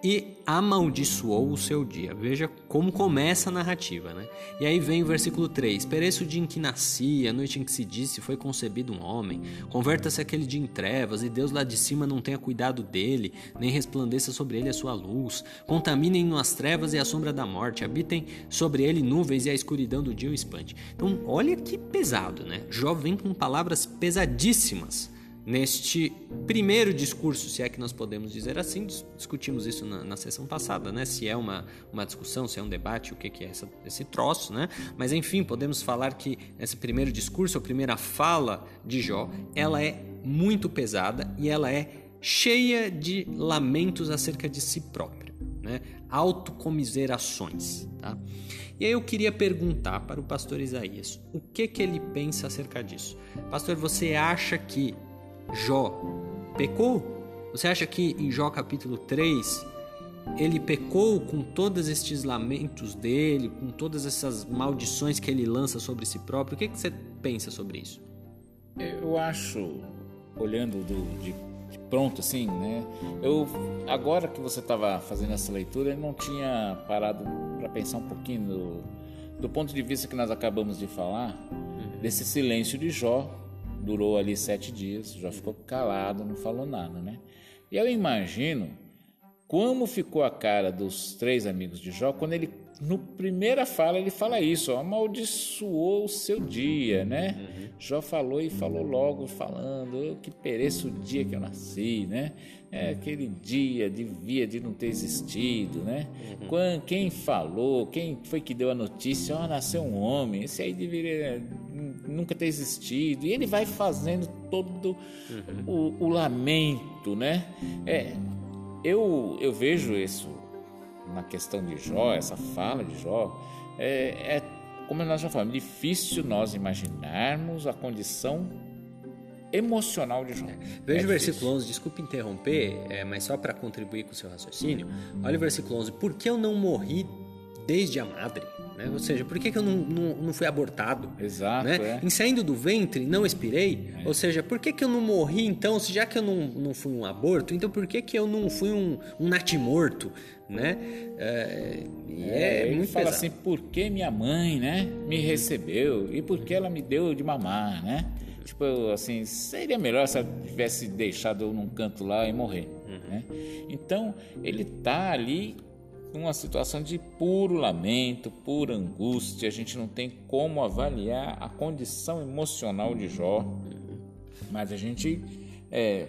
E amaldiçoou o seu dia. Veja como começa a narrativa, né? E aí vem o versículo 3: Pereça o dia em que nasci, a noite em que se disse foi concebido um homem. Converta-se aquele dia em trevas, e Deus lá de cima não tenha cuidado dele, nem resplandeça sobre ele a sua luz. Contaminem-no as trevas e a sombra da morte, habitem sobre ele nuvens e a escuridão do dia o espante. Então, olha que pesado, né? Jó vem com palavras pesadíssimas neste primeiro discurso, se é que nós podemos dizer assim, dis- discutimos isso na, na sessão passada, né? Se é uma, uma discussão, se é um debate, o que, que é essa- esse troço, né? Mas enfim, podemos falar que esse primeiro discurso, a primeira fala de Jó, ela é muito pesada e ela é cheia de lamentos acerca de si próprio. Né? autocomiserações. Tá? E aí eu queria perguntar para o pastor Isaías o que, que ele pensa acerca disso. Pastor, você acha que Jó pecou? Você acha que em Jó capítulo 3 ele pecou com todos estes lamentos dele, com todas essas maldições que ele lança sobre si próprio? O que, que você pensa sobre isso? Eu acho, olhando do, de pronto assim, né? Eu agora que você estava fazendo essa leitura, eu não tinha parado para pensar um pouquinho do, do, ponto de vista que nós acabamos de falar, uhum. desse silêncio de Jó, durou ali sete dias, Jó ficou calado, não falou nada, né? E eu imagino como ficou a cara dos três amigos de Jó quando ele no primeira fala ele fala isso, ó, amaldiçoou o seu dia, né? Uhum. Jó falou e falou logo falando, eu que pereço o dia que eu nasci, né? É, aquele dia devia de não ter existido, né? Uhum. quem falou, quem foi que deu a notícia, ó, nasceu um homem, esse aí deveria nunca ter existido. E ele vai fazendo todo uhum. o, o, lamento, né? É, eu, eu vejo isso na questão de Jó, essa fala de Jó, é, é como nós já falamos, difícil nós imaginarmos a condição emocional de Jó. É. Veja é o versículo 11, desculpe interromper, é, mas só para contribuir com o seu raciocínio. Olha o versículo 11: Por que eu não morri desde a madre? Né? Ou seja, por que, que eu não, não, não fui abortado? Exato. Né? É. Em saindo do ventre, não expirei? É. Ou seja, por que, que eu não morri então, já que eu não, não fui um aborto, então por que, que eu não fui um, um natimorto? Né? É, é, é muito fala pesado. assim, por que minha mãe né, me recebeu e por que ela me deu de mamar, né? Tipo, assim, seria melhor se ela tivesse deixado eu num canto lá e morrer. Uhum. Né? Então, ele tá ali numa situação de puro lamento, pura angústia. A gente não tem como avaliar a condição emocional de Jó, mas a gente é,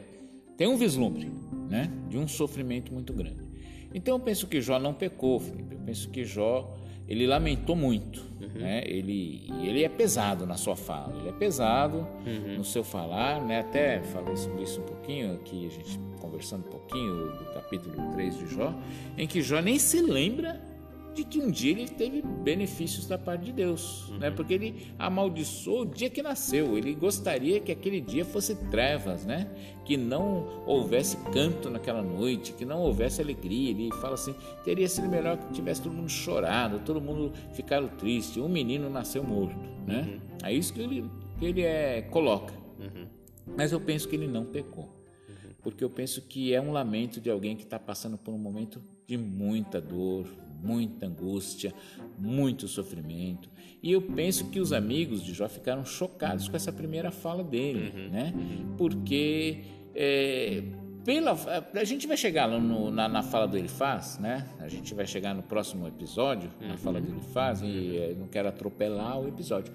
tem um vislumbre né, de um sofrimento muito grande. Então eu penso que Jó não pecou, Felipe. Eu penso que Jó ele lamentou muito, uhum. né? Ele ele é pesado na sua fala, ele é pesado uhum. no seu falar, né? Até falei sobre isso um pouquinho aqui, a gente conversando um pouquinho do capítulo 3 de Jó, em que Jó nem se lembra de que um dia ele teve benefícios da parte de Deus, né? uhum. né? Porque ele amaldiçoou o dia que nasceu. Ele gostaria que aquele dia fosse trevas, né? Que não houvesse canto naquela noite, que não houvesse alegria. Ele fala assim: teria sido melhor que tivesse todo mundo chorado, todo mundo ficado triste. Um menino nasceu morto, né? Uhum. É isso que ele, que ele é, coloca. Uhum. Mas eu penso que ele não pecou uhum. porque eu penso que é um lamento de alguém que está passando por um momento de muita dor, muita angústia, muito sofrimento. E eu penso que os amigos de Jó ficaram chocados com essa primeira fala dele, uhum, né? Uhum. Porque é, pela, a gente vai chegar no, na, na, fala do Elifaz, né? A gente vai chegar no próximo episódio, uhum. na fala do Elifaz, e é, não quero atropelar o episódio.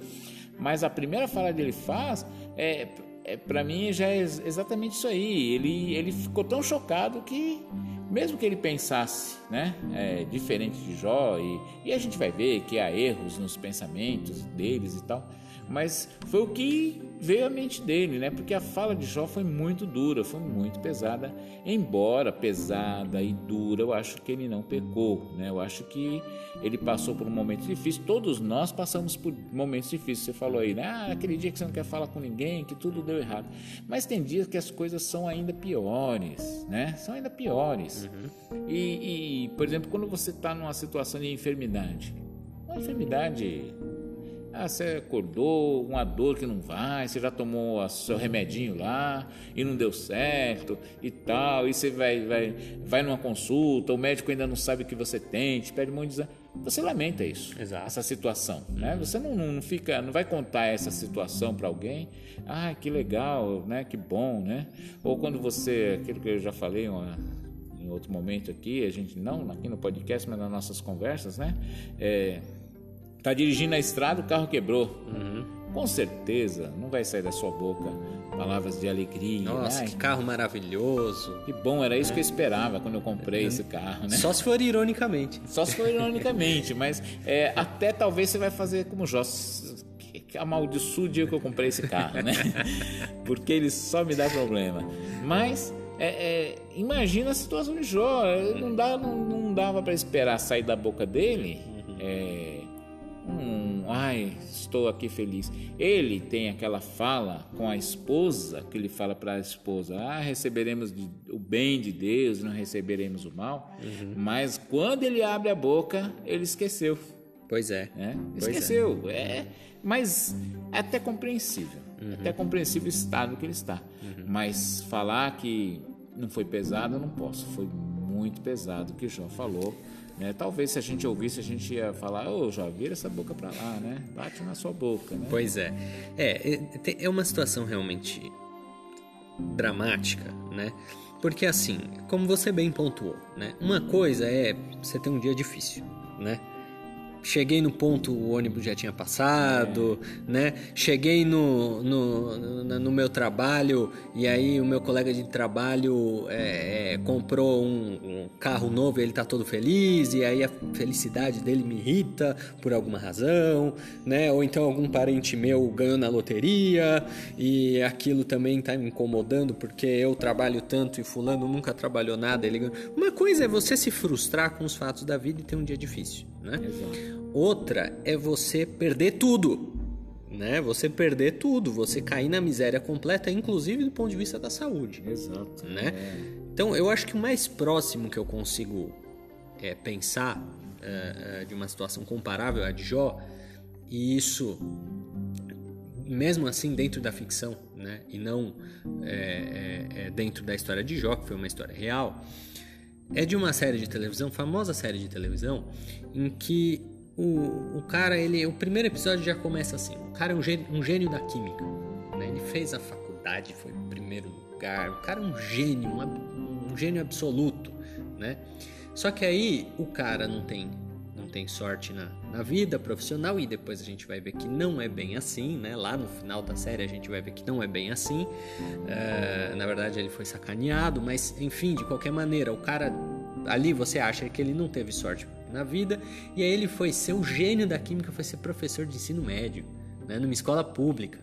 Mas a primeira fala dele faz é, é para mim já é exatamente isso aí. Ele, ele ficou tão chocado que mesmo que ele pensasse né, é, diferente de Jó, e, e, a gente vai ver que há erros nos pensamentos deles e tal, mas foi o que veio à mente dele, né? Porque a fala de Jó foi muito dura, foi muito pesada. Embora pesada e dura, eu acho que ele não pecou, né? Eu acho que ele passou por um momento difícil. Todos nós passamos por momentos difíceis. Você falou aí, né? Ah, aquele dia que você não quer falar com ninguém, que tudo deu errado. Mas tem dias que as coisas são ainda piores, né? São ainda piores. Uhum. E, e, por exemplo, quando você está numa situação de enfermidade, uma enfermidade ah, você acordou, uma dor que não vai, você já tomou o seu remedinho lá e não deu certo e tal, e você vai, vai, vai numa consulta, o médico ainda não sabe o que você tem, te pede um monte de você lamenta isso, Exato. essa situação, né? Você não, não fica, não vai contar essa situação para alguém. Ah, que legal, né? Que bom, né? Ou quando você, aquilo que eu já falei uma, em outro momento aqui, a gente não aqui no podcast, mas nas nossas conversas, né? É, Tá dirigindo a estrada, o carro quebrou. Uhum. Com certeza não vai sair da sua boca palavras de alegria. Nossa, né? que carro maravilhoso. Que bom, era isso é. que eu esperava quando eu comprei é. esse carro, né? Só se for ironicamente. Só se for ironicamente, mas é, até talvez você vai fazer como Jó. Amaldiçoe o dia que eu comprei esse carro, né? Porque ele só me dá problema. Mas é, é, imagina a situação de Jó. Não, dá, não, não dava para esperar sair da boca dele. É, um, ai, estou aqui feliz. Ele tem aquela fala com a esposa, que ele fala para a esposa: ah, receberemos o bem de Deus, não receberemos o mal. Uhum. Mas quando ele abre a boca, ele esqueceu. Pois é. Né? Esqueceu. É. é. mas é até compreensível. Uhum. É até compreensível o estado que ele está. Uhum. Mas falar que não foi pesado, eu não posso. Foi muito pesado o que o João falou. Né? Talvez se a gente ouvisse, a gente ia falar, ô, oh, já vira essa boca para lá, né? Bate na sua boca, né? Pois é. É, é uma situação realmente dramática, né? Porque assim, como você bem pontuou, né? Uma coisa é você ter um dia difícil, né? Cheguei no ponto, o ônibus já tinha passado, é. né? Cheguei no, no, no, meu trabalho e aí o meu colega de trabalho é, é, comprou um, um, carro novo e ele tá todo feliz e aí a felicidade dele me irrita por alguma razão, né? Ou então algum parente meu ganhou na loteria e aquilo também tá me incomodando porque eu trabalho tanto e fulano nunca trabalhou nada. Ele... Uma coisa é você se frustrar com os fatos da vida e ter um dia difícil, né? Exato. Outra é você perder tudo, né? Você perder tudo, você cair na miséria completa, inclusive do ponto de vista da saúde. Exato. Né? É. Então, eu acho que o mais próximo que eu consigo é, pensar é, de uma situação comparável à de Jó, e isso, mesmo assim, dentro da ficção, né? E não é, é, é, dentro da história de Jó, que foi uma história real, é de uma série de televisão, famosa série de televisão, em que o, o cara, ele, o primeiro episódio já começa assim. O cara é um gênio, um gênio da química. Né? Ele fez a faculdade, foi o primeiro lugar. O cara é um gênio, um, um gênio absoluto, né? Só que aí o cara não tem tem sorte na, na vida profissional e depois a gente vai ver que não é bem assim, né? Lá no final da série a gente vai ver que não é bem assim. Uh, na verdade ele foi sacaneado, mas enfim, de qualquer maneira, o cara ali você acha que ele não teve sorte na vida, e aí ele foi ser o gênio da química, foi ser professor de ensino médio, né, numa escola pública.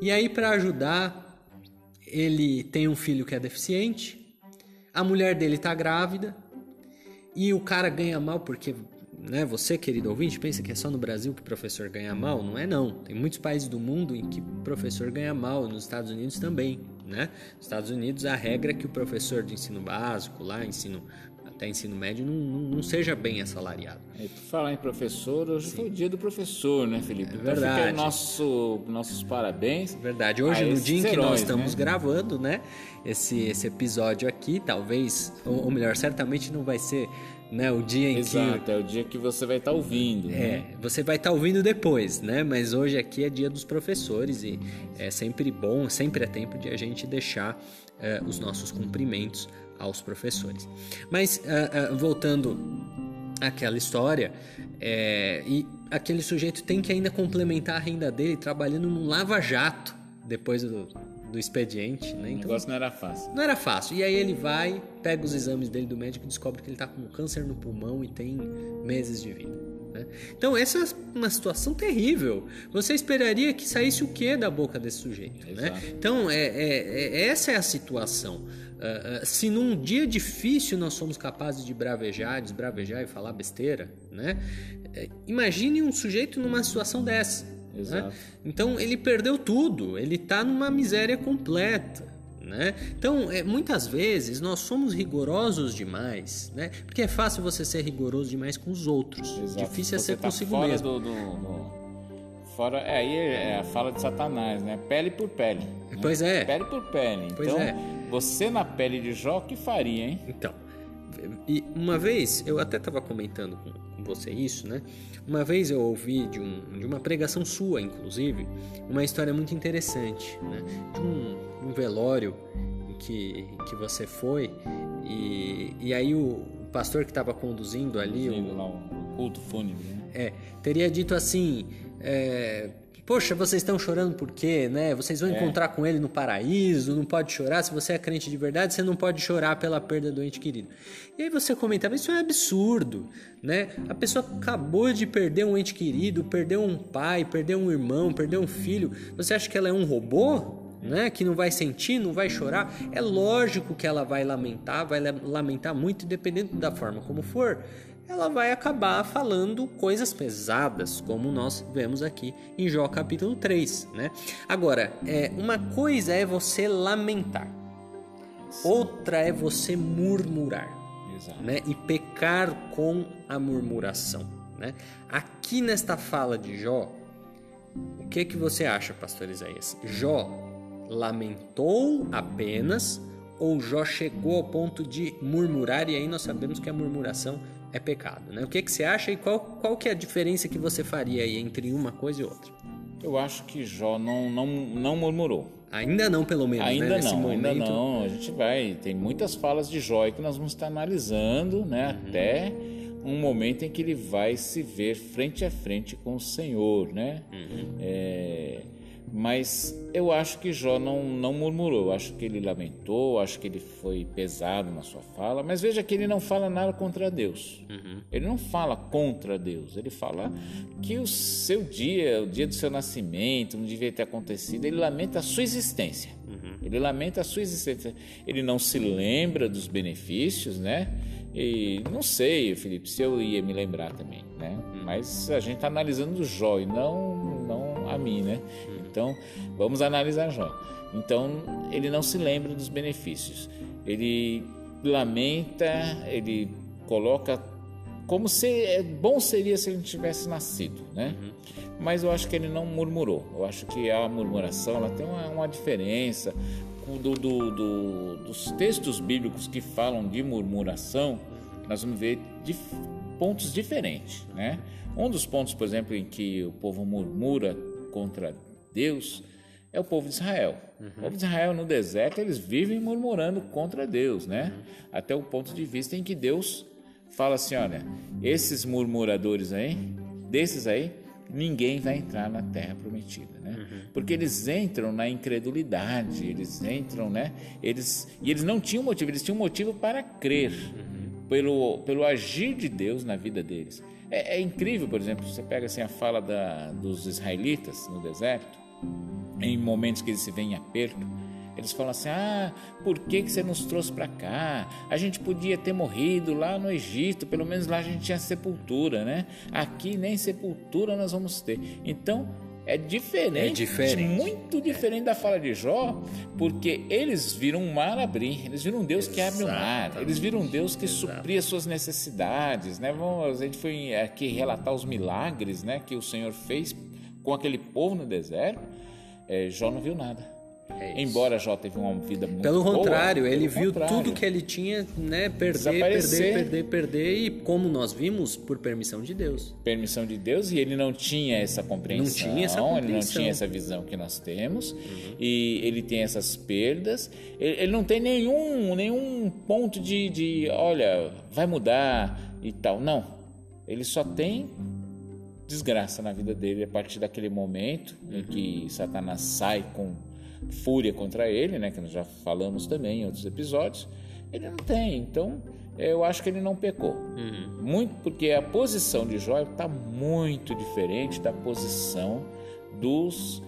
E aí para ajudar, ele tem um filho que é deficiente, a mulher dele está grávida, e o cara ganha mal porque né, você, querido ouvinte, pensa que é só no Brasil que professor ganha mal? Não é não. Tem muitos países do mundo em que professor ganha mal, nos Estados Unidos também, né? Nos Estados Unidos a regra é que o professor de ensino básico, lá ensino até ensino médio não, não, não seja bem assalariado. É, falar em professor, hoje Sim. foi o dia do professor, né, Felipe? É verdade. Então nosso, nossos parabéns. Verdade. Hoje, no dia em que nós estamos né? gravando, né, esse, esse episódio aqui, talvez, ou, ou melhor, certamente não vai ser né? O dia em Exato, que. É o dia que você vai estar tá ouvindo. É, né? você vai estar tá ouvindo depois, né? Mas hoje aqui é dia dos professores e é sempre bom, sempre é tempo de a gente deixar é, os nossos cumprimentos aos professores. Mas uh, uh, voltando àquela história, é, e aquele sujeito tem que ainda complementar a renda dele trabalhando num lava-jato depois do, do expediente. Né? Então, o negócio não era fácil. Não era fácil. E aí ele vai, pega os exames dele do médico e descobre que ele está com câncer no pulmão e tem meses de vida. Né? Então essa é uma situação terrível. Você esperaria que saísse o que da boca desse sujeito? Né? Então é, é, é, essa é a situação. Uh, uh, se num dia difícil nós somos capazes de bravejar, desbravejar e falar besteira, né? Uh, imagine um sujeito numa situação dessa. Né? Então ele perdeu tudo, ele está numa miséria completa. Né? Então, é, muitas vezes nós somos rigorosos demais, né? Porque é fácil você ser rigoroso demais com os outros. Exato. Difícil é ser tá consigo fora mesmo. Do, do, do, Fora, é, aí é a fala de Satanás, né? Pele por pele. Né? Pois é. Pele por pele. Pois então, é. você na pele de Jó, que faria, hein? Então, e uma vez, eu até estava comentando com, você isso, né? Uma vez eu ouvi de, um, de uma pregação sua, inclusive, uma história muito interessante, né? De um, um velório em que, que você foi e, e aí o, pastor que estava conduzindo ali... Conduzindo o, lá o culto né? É, teria dito assim... É, Poxa, vocês estão chorando por quê, né? Vocês vão é. encontrar com ele no paraíso, não pode chorar. Se você é crente de verdade, você não pode chorar pela perda do ente querido. E aí você comentava, isso é absurdo, né? A pessoa acabou de perder um ente querido, perdeu um pai, perdeu um irmão, perdeu um filho. Você acha que ela é um robô? né? Que não vai sentir, não vai chorar. É lógico que ela vai lamentar, vai lamentar muito, dependendo da forma como for. Ela vai acabar falando coisas pesadas, como nós vemos aqui em Jó capítulo 3, né? Agora, é, uma coisa é você lamentar, outra é você murmurar, Exato. né? E pecar com a murmuração, né? Aqui nesta fala de Jó, o que que você acha, pastor Isaías? Jó lamentou apenas ou Jó chegou ao ponto de murmurar e aí nós sabemos que a murmuração é pecado, né? O que que você acha e qual qual que é a diferença que você faria aí entre uma coisa e outra? Eu acho que Jó não, não, não murmurou. Ainda não, pelo menos, ainda né? não, momento. ainda não. A gente vai. Tem muitas falas de Jó que nós vamos estar analisando, né? Uhum. Até um momento em que ele vai se ver frente a frente com o Senhor, né? Uhum. É, mas eu acho que Jó não, não murmurou. Acho que ele lamentou, acho que ele foi pesado na sua fala. Mas veja que ele não fala nada contra Deus. Uhum. Ele não fala contra Deus. Ele fala que o seu dia, o dia do seu nascimento, não devia ter acontecido. Ele lamenta a sua existência. Ele lamenta a sua existência. Ele não se lembra dos benefícios, né? E não sei, Felipe, se eu ia me lembrar também, né? Mas a gente está analisando o Jó e não, não a mim, né? Então, vamos analisar Jó. Então, ele não se lembra dos benefícios. Ele lamenta, ele coloca como se é bom seria se ele tivesse nascido, né? Mas eu acho que ele não murmurou. Eu acho que a murmuração ela tem uma, uma diferença do, do, do, dos textos bíblicos que falam de murmuração. Nós vamos ver dif, pontos diferentes, né? Um dos pontos, por exemplo, em que o povo murmura contra Deus é o povo de Israel. O povo de Israel no deserto eles vivem murmurando contra Deus, né? Até o ponto de vista em que Deus fala assim, olha, esses murmuradores aí, desses aí, ninguém vai entrar na terra prometida, né? Porque eles entram na incredulidade, eles entram, né? Eles e eles não tinham motivo, eles tinham motivo para crer pelo pelo agir de Deus na vida deles. É, é incrível, por exemplo, você pega assim a fala da, dos israelitas no deserto, em momentos que eles se veem em aperto, eles falam assim: Ah, por que, que você nos trouxe para cá? A gente podia ter morrido lá no Egito, pelo menos lá a gente tinha sepultura, né? Aqui nem sepultura nós vamos ter. Então é diferente, É diferente. muito diferente da fala de Jó, porque eles viram um mar abrir, eles viram um Deus que abre o mar, eles viram um Deus que Exato. supria suas necessidades, né? Vamos, a gente foi aqui relatar os milagres, né, que o Senhor fez com aquele povo no deserto. É, Jó não viu nada. É. Embora Jó teve uma vida muito Pelo boa, contrário, pelo ele viu contrário. tudo que ele tinha, né, perder, perder, perder, perder e como nós vimos, por permissão de Deus. permissão de Deus e ele não tinha essa compreensão, Não tinha essa ele não compreensão. tinha essa visão que nós temos e ele tem essas perdas. Ele, ele não tem nenhum nenhum ponto de, de, olha, vai mudar e tal. Não, ele só tem desgraça na vida dele a partir daquele momento em que Satanás sai com fúria contra ele, né, que nós já falamos também em outros episódios. Ele não tem, então eu acho que ele não pecou. Muito porque a posição de Jó está muito diferente da posição dos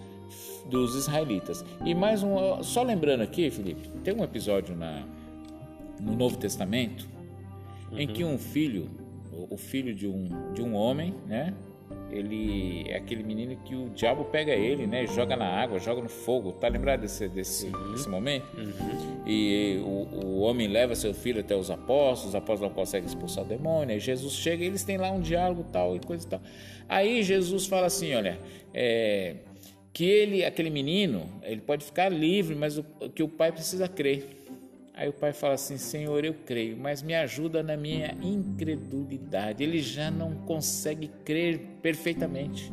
dos israelitas. E mais um, só lembrando aqui, Felipe, tem um episódio na no Novo Testamento em que um filho, o, o filho de um de um homem, né? Ele é aquele menino que o diabo pega ele, né? Joga na água, joga no fogo. Tá lembrado desse, desse, desse momento? E o, o homem leva seu filho até os apóstolos, os apóstolos não conseguem expulsar o demônio. Aí Jesus chega e eles têm lá um diálogo tal e coisa e tal. Aí Jesus fala assim: olha, é, que ele, aquele menino, ele pode ficar livre, mas o, que o pai precisa crer. Aí o pai fala assim: Senhor, eu creio, mas me ajuda na minha incredulidade. Ele já não consegue crer perfeitamente.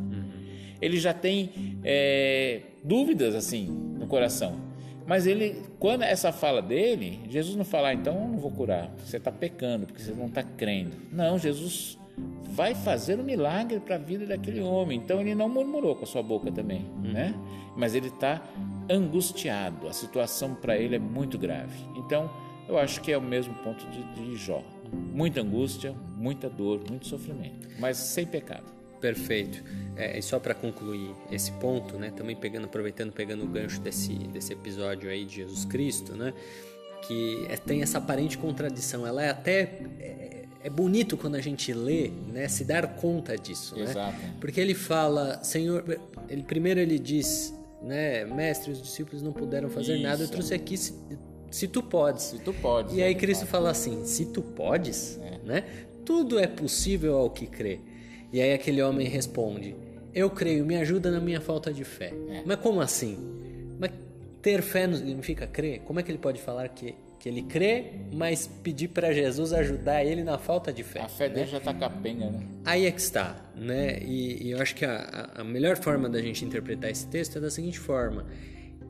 Ele já tem é, dúvidas assim no coração. Mas ele, quando essa fala dele, Jesus não fala, ah, então eu não vou curar, você está pecando, porque você não está crendo. Não, Jesus vai fazer um milagre para a vida daquele homem. Então ele não murmurou com a sua boca também, né? Mas ele está angustiado. A situação para ele é muito grave. Então eu acho que é o mesmo ponto de, de Jó. Muita angústia, muita dor, muito sofrimento, mas sem pecado. Perfeito. É, e só para concluir esse ponto, né, também pegando, aproveitando, pegando o gancho desse, desse episódio aí de Jesus Cristo, né, que é, tem essa aparente contradição. Ela é até é, é, bonito quando a gente lê, né, se dar conta disso, né? Exato. Porque ele fala, Senhor, ele primeiro ele diz, né, mestre, os discípulos não puderam fazer Isso. nada. Eu trouxe aqui se, se tu podes. Se tu podes. E aí né, Cristo fala. fala assim: se tu podes, É. né? Tudo é possível ao que crê. E aí aquele homem responde: Eu creio, me ajuda na minha falta de fé. É. Mas como assim? Mas ter fé não significa crer? Como é que ele pode falar que, que ele crê, mas pedir para Jesus ajudar ele na falta de fé? A fé né? dele já tá capenga, né? Aí é que está, né? E, e eu acho que a, a- melhor forma da gente interpretar esse texto é da seguinte forma: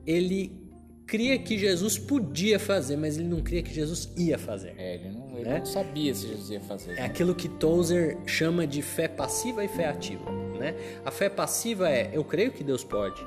ele cria que Jesus podia fazer, mas ele não cria que Jesus ia fazer. É, ele não, ele Né? não sabia se Jesus ia fazer. É aquilo que Tozer chama de fé passiva e fé ativa, né? A fé passiva é eu creio que Deus pode,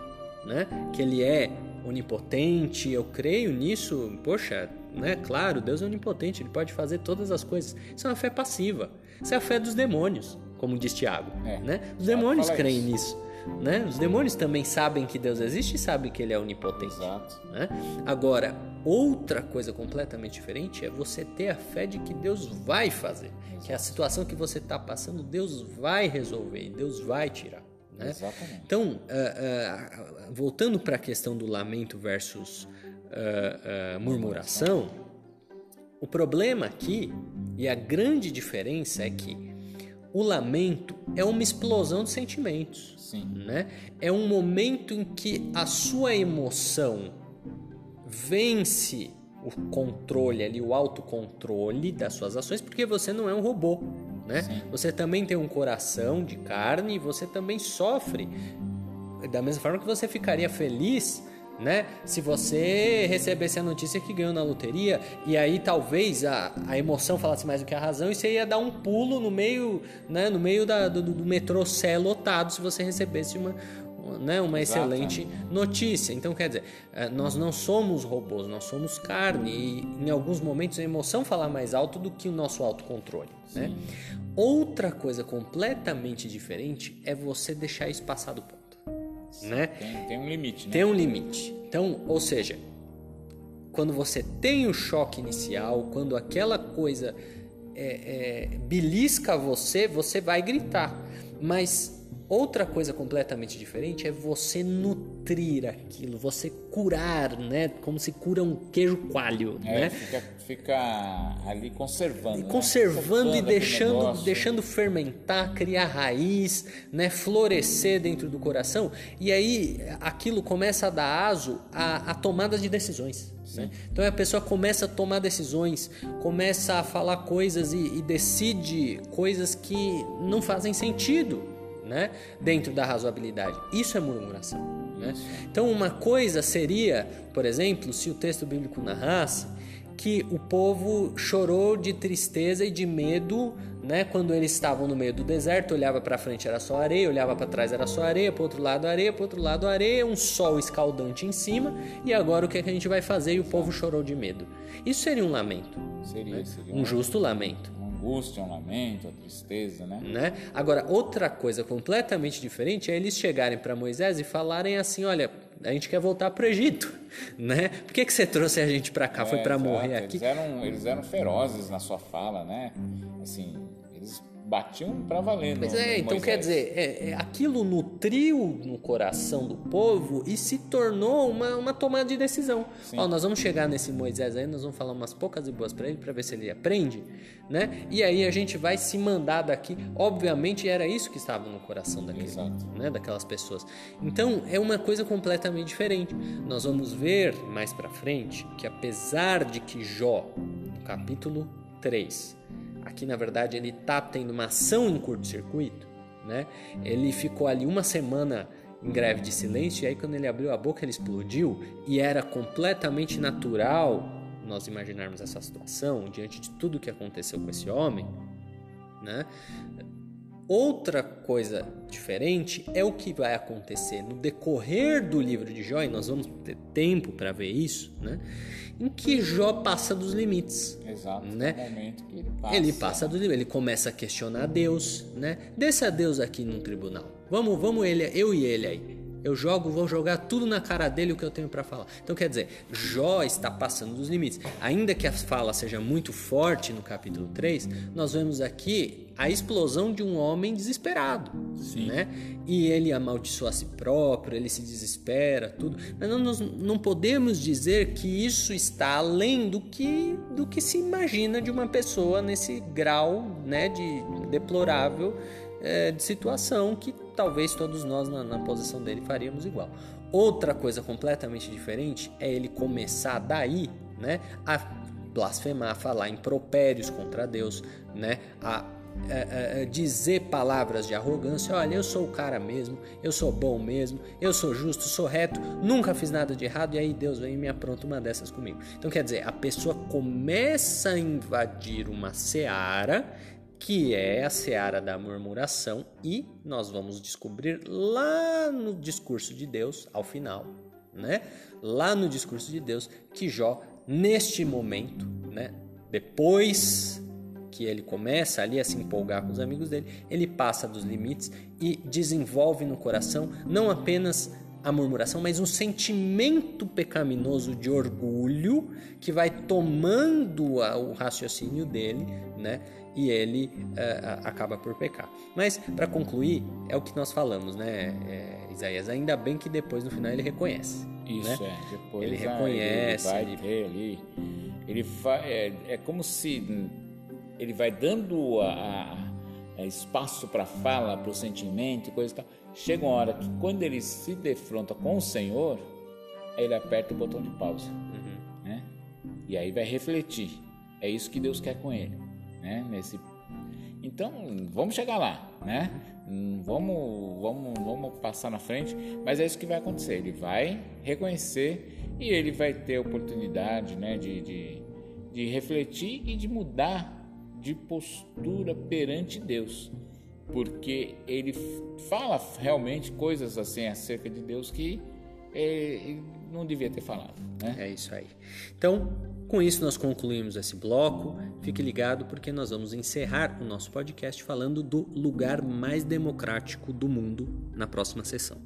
né? Que ele é onipotente, eu creio nisso. Poxa, né? Claro, Deus é onipotente, ele pode fazer todas as coisas. Isso é uma fé passiva. Isso é a fé dos demônios, como diz Tiago, É. né? Os demônios creem isso. nisso, né? Os demônios também sabem que Deus existe e sabem que ele é onipotente. Exato. né? Agora, outra coisa completamente diferente é você ter a fé de que Deus vai fazer, que a situação que você está passando, Deus vai resolver, Deus vai tirar. Né? Exatamente. Então, ah, ah, voltando para a questão do lamento versus ah, murmuração, o problema aqui e a grande diferença é que o lamento é uma explosão de sentimentos Sim. né? É um momento em que a sua emoção vence o controle ali, o autocontrole das suas ações, porque você não é um robô, né? Sim. Você também tem um coração de carne e você também sofre da mesma forma que você ficaria feliz, né? Se você recebesse a notícia que ganhou na loteria e aí talvez a, a emoção falasse mais do que a razão e você ia dar um pulo no meio, né? No meio da, do, do metrô Sé lotado se você recebesse uma, né? uma Exato. excelente notícia. Então, quer dizer, eh, nós não somos robôs, nós somos carne e em alguns momentos a emoção fala mais alto do que o nosso autocontrole, né? Outra coisa completamente diferente é você deixar isso passar do ponto né? Tem, tem um limite, né? Tem um limite. Então, ou seja, quando você tem o choque inicial, quando aquela coisa é, é, belisca você, você vai gritar. Mas outra coisa completamente diferente é você nutrir aquilo, você curar, né? Como se cura um queijo coalho, É, né? fica, fica ali conservando. né? conservando e Socando aquele deixando, deixando fermentar, criar raiz, né, florescer dentro do coração. E aí aquilo começa a dar aso a, a tomada de decisões. Né? Então a pessoa começa a tomar decisões, começa a falar coisas e, e decide coisas que não fazem sentido. Né? Dentro da razoabilidade. Isso é murmuração. Né? Então, uma coisa seria, por exemplo, se o texto bíblico narrasse que o povo chorou de tristeza e de medo, né? Quando eles estavam no meio do deserto, olhava para frente era só areia, olhava para trás era só areia, para outro lado areia, para outro lado areia, um sol escaldante em cima. E agora o que, é que a gente vai fazer? E o povo chorou de medo. Isso seria um lamento, Seria, seria um justo lamento. Angústia, um lamento, uma tristeza, né? né? Agora, outra coisa completamente diferente é eles chegarem para Moisés e falarem assim: olha, a gente quer voltar para o Egito, né? Por que, que você trouxe a gente para cá? Foi É, para exato. morrer aqui? Eles eram, eles eram ferozes na sua fala, né? Assim, batiam pra valer. Mas é, no então Moisés. quer dizer, é, é, aquilo nutriu no coração do povo e se tornou uma, uma tomada de decisão. Ó, nós vamos chegar nesse Moisés aí, nós vamos falar umas poucas e boas para ele para ver se ele aprende, né? E aí a gente vai se mandar daqui. Obviamente era isso que estava no coração daquele, Exato. né, daquelas pessoas. Então é uma coisa completamente diferente. Nós vamos ver mais para frente que apesar de que Jó, no capítulo 3, aqui na verdade ele tá tendo uma ação em curto-circuito, né? Ele ficou ali uma semana em greve de silêncio e aí quando ele abriu a boca ele explodiu e era completamente natural nós imaginarmos essa situação diante de tudo que aconteceu com esse homem, né? Outra coisa diferente é o que vai acontecer no decorrer do livro de Jó, e nós vamos ter tempo para ver isso, né? Em que Jó passa dos limites. Exato. Né? Momento que ele passa. Ele passa dos limites, ele começa a questionar Deus, né? Desça Deus aqui no tribunal. Vamos, vamos ele, eu e ele aí. Eu jogo, vou jogar tudo na cara dele o que eu tenho para falar. Então quer dizer, Jó está passando dos limites. Ainda que a fala seja muito forte no capítulo 3, nós vemos aqui a explosão de um homem desesperado, Sim. né? E ele amaldiçoa a si próprio, ele se desespera, tudo. Mas não, nós não podemos dizer que isso está além do que do que se imagina de uma pessoa nesse grau, né, de deplorável é, de situação que talvez todos nós na, na posição dele faríamos igual. Outra coisa completamente diferente é ele começar daí, né, a blasfemar, a falar impropérios contra Deus, né, a é, é, dizer palavras de arrogância, olha, eu sou o cara mesmo, eu sou bom mesmo, eu sou justo, sou reto, nunca fiz nada de errado, e aí Deus vem e me apronta uma dessas comigo. Então quer dizer, a pessoa começa a invadir uma seara que é a seara da murmuração, e nós vamos descobrir lá no discurso de Deus, ao final, né? Lá no discurso de Deus, que Jó, neste momento, né? Depois que ele começa ali a se empolgar com os amigos dele, ele passa dos limites e desenvolve no coração não apenas a murmuração, mas um sentimento pecaminoso de orgulho que vai tomando o raciocínio dele, né? E ele uh, acaba por pecar. Mas para concluir é o que nós falamos, né, é, Isaías? Ainda bem que depois no final ele reconhece. Isso né? é. Depois ele aí reconhece. Ele vai ele- ter ali. Ele fa... é, é como se ele vai dando a, a- espaço para fala, para o sentimento e coisa e tal. Chega uma hora que quando ele se defronta com o Senhor, ele aperta o botão de pausa, né? E aí vai refletir. É isso que Deus quer com ele, né? Nesse então, vamos chegar lá, né? Hum, Vamos, vamos, vamos passar na frente, mas é isso que vai acontecer. Ele vai reconhecer e ele vai ter oportunidade, né, de, de, de refletir e de mudar de postura perante Deus, porque ele fala realmente coisas assim acerca de Deus que eh, ele não devia ter falado, né? É isso aí. Então, com isso nós concluímos esse bloco. Fique ligado porque nós vamos encerrar o nosso podcast falando do lugar mais democrático do mundo na próxima sessão.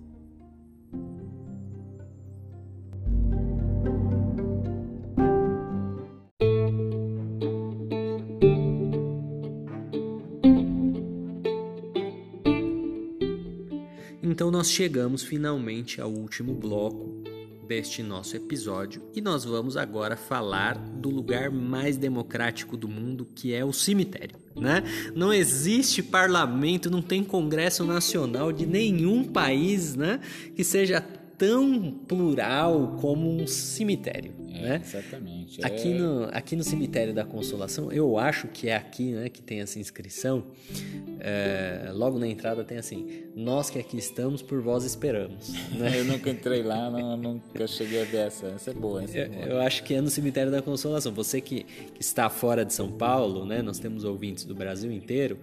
Então nós chegamos finalmente ao último bloco deste nosso episódio e nós vamos agora falar do lugar mais democrático do mundo, que é o cemitério, né? Não existe parlamento, não tem congresso nacional de nenhum país, né, que seja tão plural como um cemitério, né? Exatamente. Aqui É- no, aqui no cemitério da Consolação, eu acho que é aqui né, que tem essa inscrição. é, logo na entrada tem assim: Nós que aqui estamos, por vós esperamos. né? Eu nunca entrei lá, não, nunca cheguei a ver essa. Essa é boa, essa é boa. Eu, eu acho que é no cemitério da Consolação. Você que, que está fora de São Paulo, né? Nós temos ouvintes do Brasil inteiro.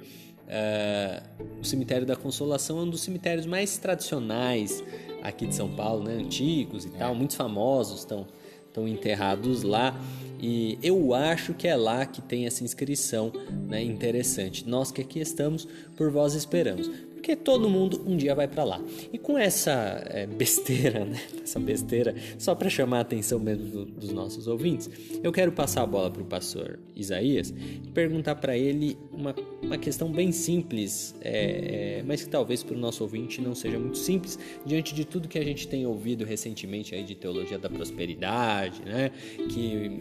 é, o cemitério da Consolação é um dos cemitérios mais tradicionais aqui de São Paulo, né? Antigos e tal, muitos famosos estão estão enterrados lá e eu acho que é lá que tem essa inscrição, né? Interessante. Nós que aqui estamos, por vós esperamos. Porque todo mundo um dia vai para lá. E com essa é, besteira, né? Essa besteira, só para chamar a atenção mesmo do- dos nossos ouvintes, eu quero passar a bola para o pastor Isaías e perguntar para ele uma, uma questão bem simples, é, é, mas que talvez para o nosso ouvinte não seja muito simples, diante de tudo que a gente tem ouvido recentemente aí de teologia da prosperidade, né? Que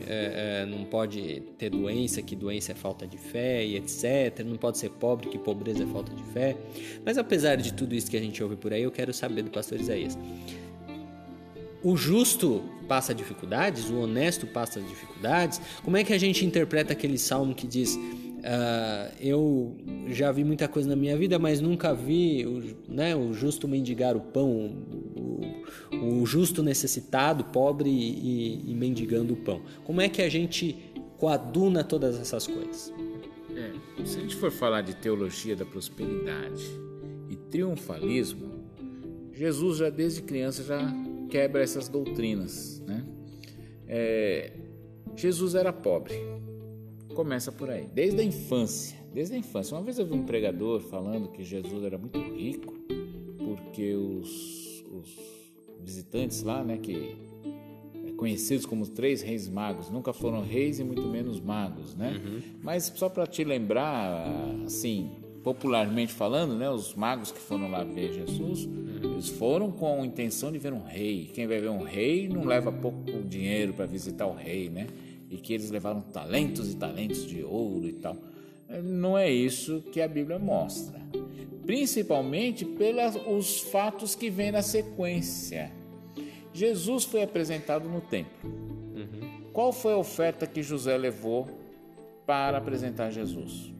não pode ter doença, que doença é falta de fé e etc. Não pode ser pobre, que pobreza é falta de fé. Mas apesar de tudo isso que a gente ouve por aí, eu quero saber do pastor Isaías. O justo passa dificuldades, o honesto passa dificuldades. Como é que a gente interpreta aquele salmo que diz: ah, Eu já vi muita coisa na minha vida, mas nunca vi o, né, o justo mendigar o pão, o, o justo necessitado, pobre e, e mendigando o pão. Como é que a gente coaduna todas essas coisas? É. se a gente for falar de teologia da prosperidade triunfalismo, Jesus já desde criança já quebra essas doutrinas, né? É, Jesus era pobre, começa por aí, desde a infância, desde a infância. Uma vez eu vi um pregador falando que Jesus era muito rico porque os, os visitantes lá, né, que é conhecidos como os três reis magos, nunca foram reis e muito menos magos, né? Uhum. Mas só para te lembrar, assim, popularmente falando, né, os magos que foram lá ver Jesus, uhum. eles foram com a intenção de ver um rei. Quem vai ver um rei não leva pouco dinheiro para visitar o rei, né? E que eles levaram talentos e talentos de ouro e tal. Não é isso que a Bíblia mostra. Principalmente pelos fatos que vêm na sequência. Jesus foi apresentado no templo. Uhum. Qual foi a oferta que José levou para apresentar Jesus?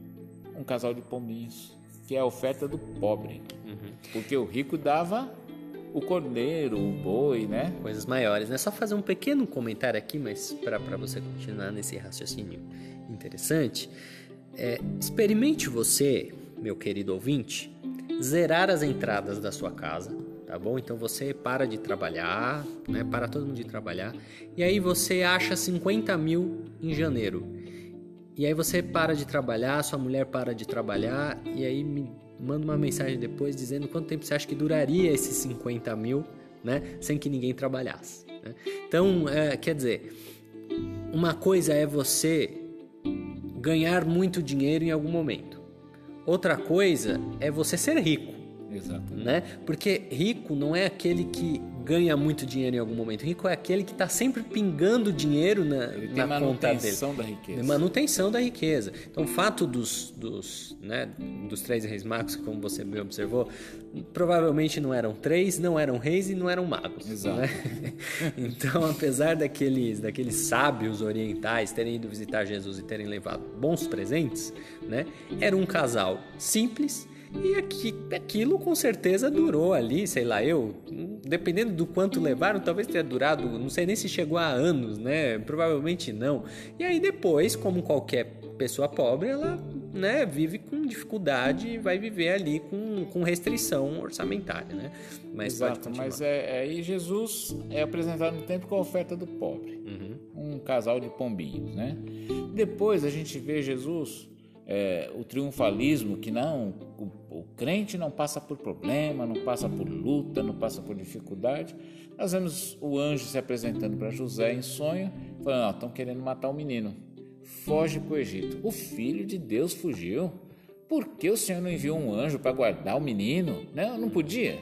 Um casal de pombinhos, que é a oferta do pobre. Uhum. Porque o rico dava o cordeiro, o boi, né? Coisas maiores, né? Só fazer um pequeno comentário aqui, mas para você continuar nesse raciocínio interessante. É, experimente você, meu querido ouvinte, zerar as entradas da sua casa, tá bom? Então você para de trabalhar, né? Para todo mundo de trabalhar. E aí você acha 50 mil em janeiro. E aí você para de trabalhar, sua mulher para de trabalhar, e aí me manda uma mensagem depois dizendo quanto tempo você acha que duraria esses 50 mil, né? Sem que ninguém trabalhasse. Né? Então, é, quer dizer, uma coisa é você ganhar muito dinheiro em algum momento. Outra coisa é você ser rico. Exato. Né? Porque rico não é aquele que ganha muito dinheiro em algum momento. Rico é aquele que está sempre pingando dinheiro na, Ele na tem conta dele. Manutenção da riqueza. Manutenção da riqueza. Então, o fato dos, dos, né, dos três reis magos, como você me observou, provavelmente não eram três, não eram reis e não eram magos. Exato. Né? então, apesar daqueles, daqueles sábios orientais terem ido visitar Jesus e terem levado bons presentes, né, era um casal simples e aqui, aquilo com certeza durou ali, sei lá, eu, dependendo do quanto levaram, talvez tenha durado, não sei nem se chegou a anos, né? Provavelmente não. E aí depois, como qualquer pessoa pobre, ela né, vive com dificuldade e vai viver ali com, com restrição orçamentária, né? Mas Exato, mas é, aí Jesus é apresentado no tempo com a oferta do pobre. Uhum. Um casal de pombinhos, né? Depois a gente vê Jesus é, o triunfalismo, que não, o, o, crente não passa por problema, não passa por luta, não passa por dificuldade. Nós vemos o anjo se apresentando para José em sonho, falando: estão querendo matar o menino, foge para o Egito. O filho de Deus fugiu. Por que o Senhor não enviou um anjo para guardar o menino? Não, não podia?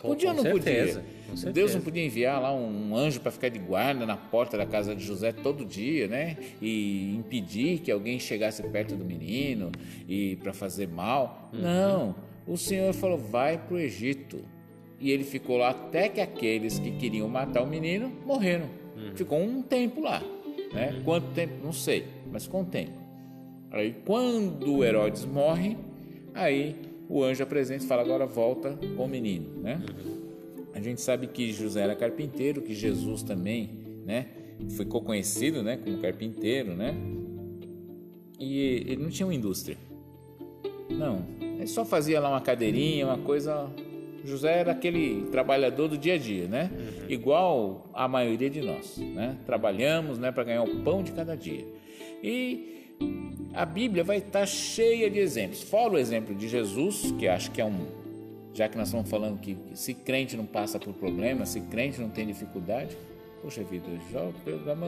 Podia ou não certeza, podia? Deus não podia enviar lá um anjo para ficar de guarda na porta da casa de José todo dia, né? E impedir que alguém chegasse perto do menino e para fazer mal. Uhum. Não. O Senhor falou: vai para o Egito. E ele ficou lá até que aqueles que queriam matar o menino morreram. Uhum. Ficou um tempo lá. Né? Uhum. Quanto tempo? Não sei, mas com o tempo. Aí quando Herodes morre, aí o anjo apresenta e fala: agora volta com o menino, né? A gente sabe que José era carpinteiro, que Jesus também, né? Ficou conhecido, né, como carpinteiro, né? E ele não tinha uma indústria. Não, ele só fazia lá uma cadeirinha, uma coisa. José era aquele trabalhador do dia a dia, né? Uhum. Igual a maioria de nós, né? Trabalhamos, né, para ganhar o pão de cada dia. E a Bíblia vai estar cheia de exemplos. Fora o exemplo de Jesus, que acho que é um. Já que nós estamos falando que se crente não passa por problemas, se crente não tem dificuldade, poxa vida, já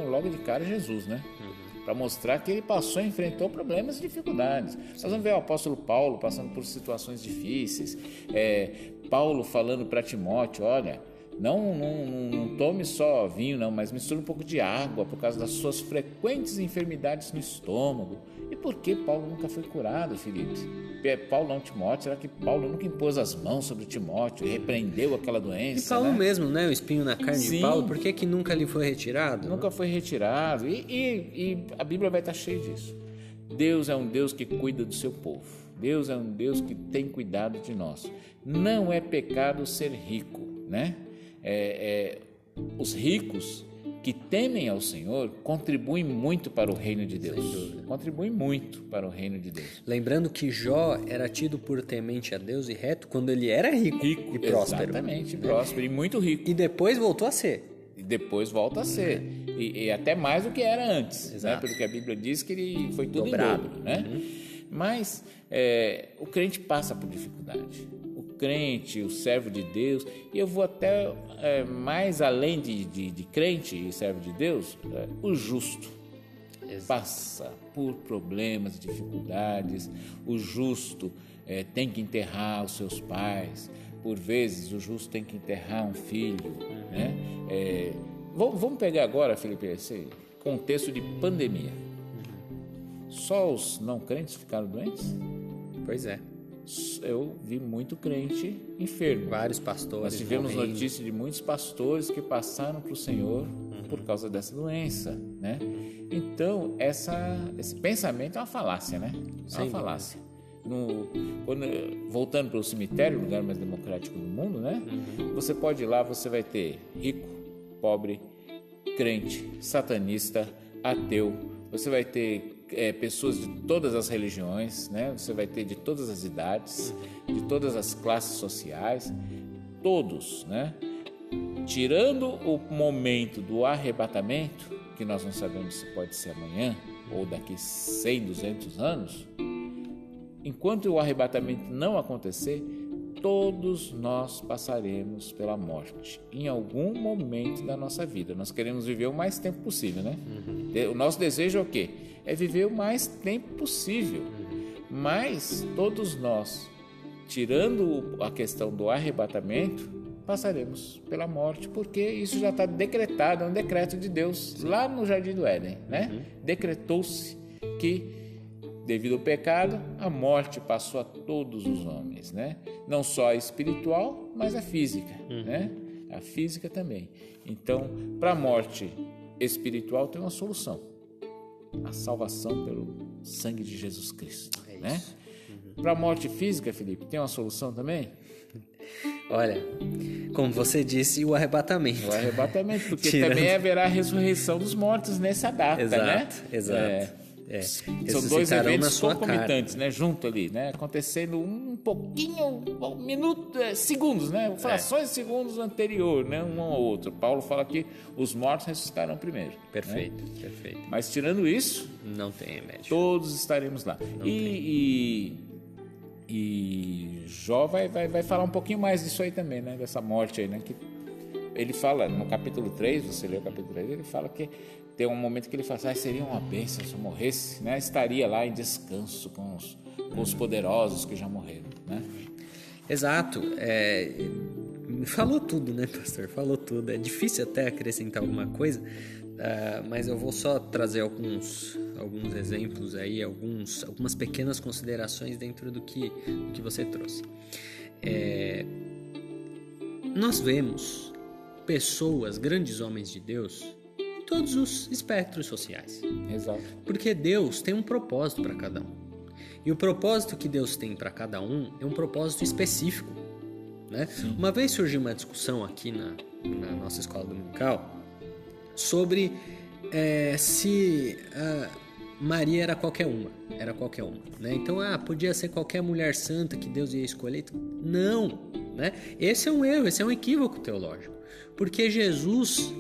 logo de cara Jesus, né? Uhum. Para mostrar que ele passou e enfrentou problemas e dificuldades. Nós vamos ver o apóstolo Paulo passando por situações difíceis, é, Paulo falando para Timóteo: olha não, não, não, tome só vinho, não, mas misture um pouco de água por causa das suas frequentes enfermidades no estômago. E por que Paulo nunca foi curado, Felipe? Paulo não, Timóteo, será que Paulo nunca impôs as mãos sobre Timóteo e repreendeu aquela doença? E Paulo né? mesmo, né? O espinho na carne Sim. de Paulo, por que, que nunca lhe foi retirado? Nunca foi retirado. E, e, e a Bíblia vai estar cheia disso. Deus é um Deus que cuida do seu povo. Deus é um Deus que tem cuidado de nós. Não é pecado ser rico, né? é, é, os ricos que temem ao Senhor contribuem muito para o reino de Deus. Contribuem muito para o reino de Deus. Lembrando que Jó era tido por temente a Deus e reto quando ele era rico, rico e próspero. Exatamente, próspero e muito rico. E depois voltou a ser. E depois volta a ser. E, e até mais do que era antes. Né? Exato. Né? Porque a Bíblia diz que ele foi tudo Dobrado. dobro. Né? Uhum. Mas é, o crente passa por dificuldade crente, o servo de Deus, e eu vou até é, mais além de, de, de, crente e servo de Deus, é, o justo. Exato. Passa por problemas, dificuldades, o justo é, tem que enterrar os seus pais, por vezes o justo tem que enterrar um filho. Uhum. Né? É, vamos pegar agora, Felipe, esse contexto de pandemia. Uhum. Só os não crentes ficaram doentes? Pois é eu vi muito crente enfermo. Vários pastores. Nós tivemos notícia de muitos pastores que passaram para o Senhor uhum. por causa dessa doença, né? Então, essa, esse pensamento é uma falácia, né? É uma falácia. No, quando, voltando para o cemitério, o lugar mais democrático do mundo, né? Uhum. Você pode ir lá, você vai ter rico, pobre, crente, satanista, ateu. Você vai ter é, pessoas de todas as religiões, né? Você vai ter de todas as idades, de todas as classes sociais, todos, né? Tirando o momento do arrebatamento, que nós não sabemos se pode ser amanhã ou daqui 100, 200 anos, enquanto o arrebatamento não acontecer, todos nós passaremos pela morte em algum momento da nossa vida. Nós queremos viver o mais tempo possível, né? Uhum. O nosso desejo é o quê? É viver o mais tempo possível. Mas todos nós, tirando a questão do arrebatamento, passaremos pela morte, porque isso já está decretado, é um decreto de Deus lá no Jardim do Éden, né? Uhum. Decretou-se que Devido ao pecado, a morte passou a todos os homens, né? Não só a espiritual, mas a física, uhum. né? A física também. Então, para a morte espiritual tem uma solução: salvação pelo sangue de Jesus Cristo, é né? Uhum. Para a morte física, Felipe, tem uma solução também? Olha, como você disse, o arrebatamento. O arrebatamento, porque Tirando... também haverá a ressurreição dos mortos nessa data, exato, né? Exato. É, é, São dois eventos concomitantes, né? Junto ali, né? Acontecendo um pouquinho, um minuto, é, segundos, né? Frações é. de segundos anterior, né? Um ao outro. Paulo fala que os mortos ressuscitarão primeiro. Né? Perfeito, né? perfeito. Mas tirando isso, não tem remédio. Todos estaremos lá. Não e, e, e Jó vai, vai, vai falar um pouquinho mais disso aí também, né? Dessa morte aí, né? Que ele fala no capítulo 3, você lê o capítulo 3, ele fala que tem um momento que ele fala, ah, seria uma bênção se eu morresse, né? Estaria lá em descanso com os, com os poderosos que já morreram, né? Exato. É, falou tudo, né, pastor? Falou tudo. É difícil até acrescentar alguma coisa, uh, mas eu vou só trazer alguns, alguns exemplos aí, alguns, algumas pequenas considerações dentro do que, do que você trouxe. É, nós vemos pessoas, grandes homens de Deus, todos os espectros sociais. Exato. Porque Deus tem um propósito para cada um. E o propósito que Deus tem para cada um é um propósito específico. Né? Uma vez surgiu uma discussão aqui na, na nossa escola dominical sobre é, se Maria era qualquer uma, era qualquer uma, né? Então, ah, podia ser qualquer mulher santa que Deus ia escolher. Não, né? Esse é um erro, esse é um equívoco teológico, porque Jesus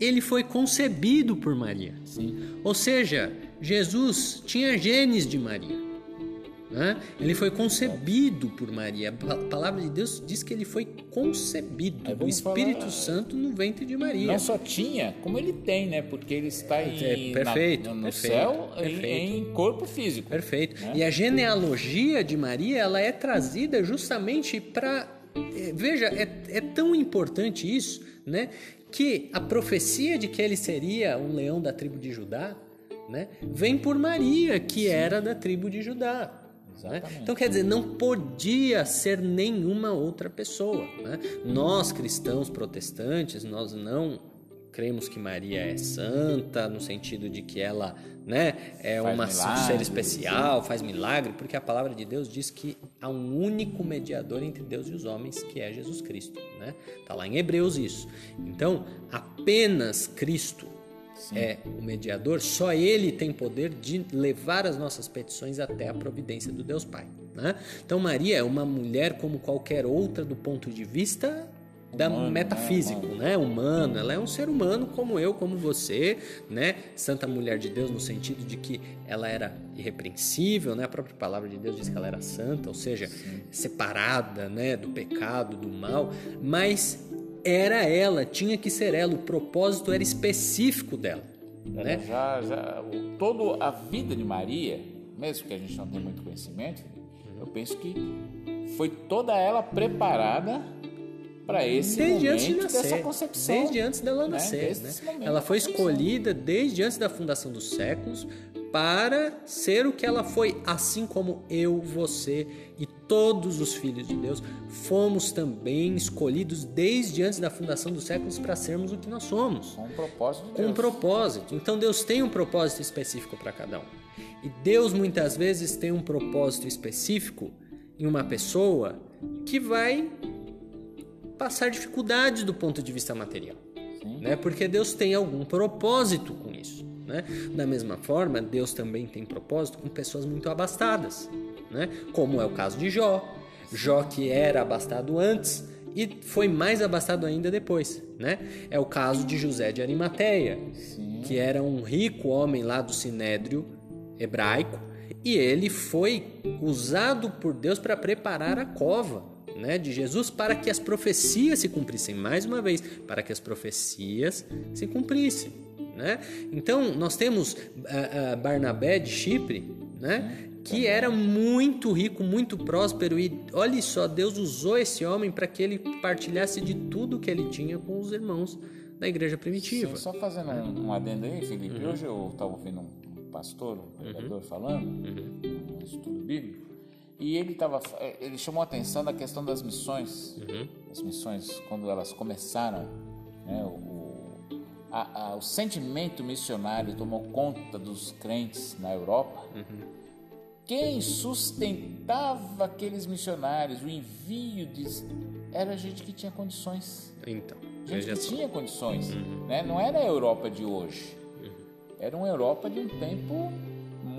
ele foi concebido por Maria. Sim. Ou seja, Jesus tinha genes de Maria. Né? Ele foi concebido por Maria. A palavra de Deus diz que ele foi concebido do Espírito falar... Santo no ventre de Maria. Não só tinha, como ele tem, né? Porque ele está em, é, perfeito, na, no perfeito, céu perfeito. Em, em, corpo físico. Perfeito. Né? E a genealogia de Maria ela é trazida justamente para. É, veja, é, é tão importante isso, né? Que a profecia de que ele seria um leão da tribo de Judá né, vem por Maria, que era da tribo de Judá. Né? Então, quer dizer, não podia ser nenhuma outra pessoa. Né? Nós, cristãos protestantes, nós não cremos que Maria é santa, no sentido de que ela né, é Faz uma milagres. ser especial, faz milagre, porque a palavra de Deus diz que há um único mediador entre Deus e os homens, que é Jesus Cristo. Né? Tá lá em Hebreus isso. Então, apenas Cristo é o mediador, só ele tem poder de levar as nossas petições até a providência do Deus Pai. Né? Então, Maria é uma mulher como qualquer outra do ponto de vista da Humano, metafísico, né? Humano. Ela é um ser humano como eu, como você, né? Santa mulher de Deus no sentido de que ela era irrepreensível, né? A própria palavra de Deus diz que ela era santa, ou seja, separada, né, do pecado, do mal, mas era ela, tinha que ser ela, o propósito era específico dela, Ela né? já, já, toda a vida de Maria, mesmo que a gente não tenha muito conhecimento, eu penso que foi toda ela preparada para esse Desde momento antes de nascer, dessa concepção. desde antes dela né? nascer, né? momento Ela foi escolhida desde antes da fundação dos séculos para ser o que ela foi, assim como eu, você e todos os filhos de Deus fomos também escolhidos desde antes da fundação dos séculos para sermos o que nós somos. Com um propósito de Com um propósito. Então Deus tem um propósito específico para cada um. E Deus muitas vezes tem um propósito específico em uma pessoa que vai passar dificuldades do ponto de vista material. Sim. Né? Porque Deus tem algum propósito com isso. Né? Da mesma forma, Deus também tem propósito com pessoas muito abastadas, né? como é o caso de Jó. Jó que era abastado antes e foi mais abastado ainda depois. Né? É o caso de José de Arimateia, Sim. que era um rico homem lá do Sinédrio hebraico e ele foi usado por Deus para preparar a cova né, de Jesus para que as profecias se cumprissem. Mais uma vez, para que as profecias se cumprissem. Né? Então, nós temos ah, ah, Barnabé de Chipre, né, que era muito rico, muito próspero, e olha só, Deus usou esse homem para que ele partilhasse de tudo que ele tinha com os irmãos da igreja primitiva. Sim, só fazendo um, um adendo aí, Felipe. Uhum. Hoje eu estava ouvindo um pastor, um pregador falando, Uhum. um estudo bíblico, e ele tava, ele chamou a atenção da questão das missões. Uhum. As missões, quando elas começaram, né, o, a- a- o sentimento missionário tomou conta dos crentes na Europa. Uhum. Quem sustentava aqueles missionários, o envio de, era gente que tinha condições Então, gente que só. tinha condições, né? Não era a Europa de hoje, era uma Europa de um tempo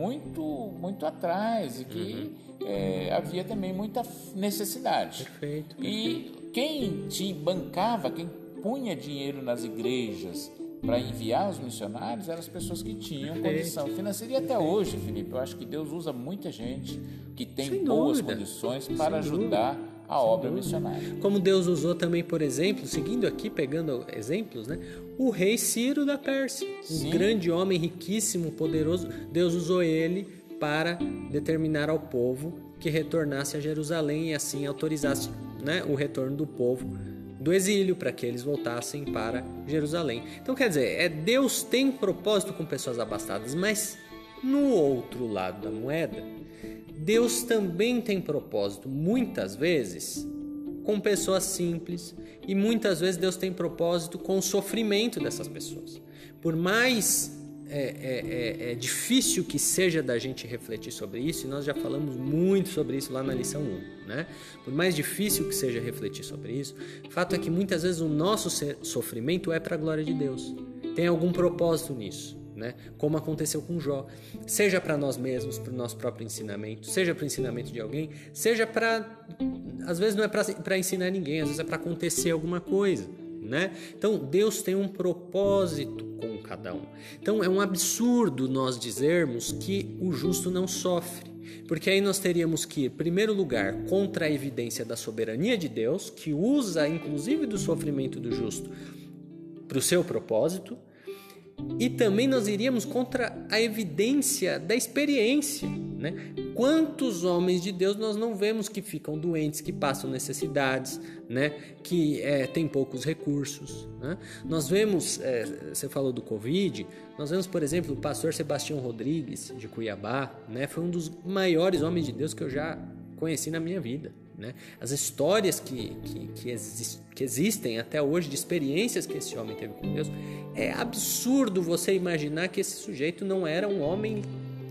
muito, muito atrás e que eh, havia também muita necessidade. Perfeito. E quem te bancava, quem punha dinheiro nas igrejas para enviar os missionários eram as pessoas que tinham Perfeito. condição financeira. E até hoje, Felipe, eu acho que Deus usa muita gente que tem Sem boas dúvida. condições para Sem ajudar a obra missionária. Como Deus usou também, por exemplo, seguindo aqui, pegando exemplos, né? O rei Ciro da Pérsia, um Sim. grande homem riquíssimo, poderoso. Deus usou ele para determinar ao povo que retornasse a Jerusalém e assim autorizasse né, o retorno do povo do exílio para que eles voltassem para Jerusalém. Então, quer dizer, é Deus tem propósito com pessoas abastadas, mas no outro lado da moeda, Deus também tem propósito, muitas vezes, com pessoas simples e muitas vezes Deus tem propósito com o sofrimento dessas pessoas. Por mais é, é, é, é difícil que seja da gente refletir sobre isso, e nós já falamos muito sobre isso lá na lição 1, né? Por mais difícil que seja refletir sobre isso, fato é que muitas vezes o nosso sofrimento é para a glória de Deus. Tem algum propósito nisso. Né? Como aconteceu com Jó, seja para nós mesmos, para o nosso próprio ensinamento, seja para o ensinamento de alguém, seja para, às vezes não é para ensinar ninguém, às vezes é para acontecer alguma coisa, né? Então Deus tem um propósito com cada um. Então é um absurdo nós dizermos que o justo não sofre, porque aí nós teríamos que ir, em primeiro lugar, contra a evidência da soberania de Deus, que usa inclusive do sofrimento do justo para o seu propósito. E também nós iríamos contra a evidência da experiência. Né? Quantos homens de Deus nós não vemos que ficam doentes, que passam necessidades, né? que é, têm poucos recursos? Né? Nós vemos, é, você falou do Covid, nós vemos, por exemplo, o pastor Sebastião Rodrigues, de Cuiabá, né? foi um dos maiores homens de Deus que eu já conheci na minha vida. Né? As histórias que, que, que, exist, que existem até hoje de experiências que esse homem teve com Deus, é absurdo você imaginar que esse sujeito não era um homem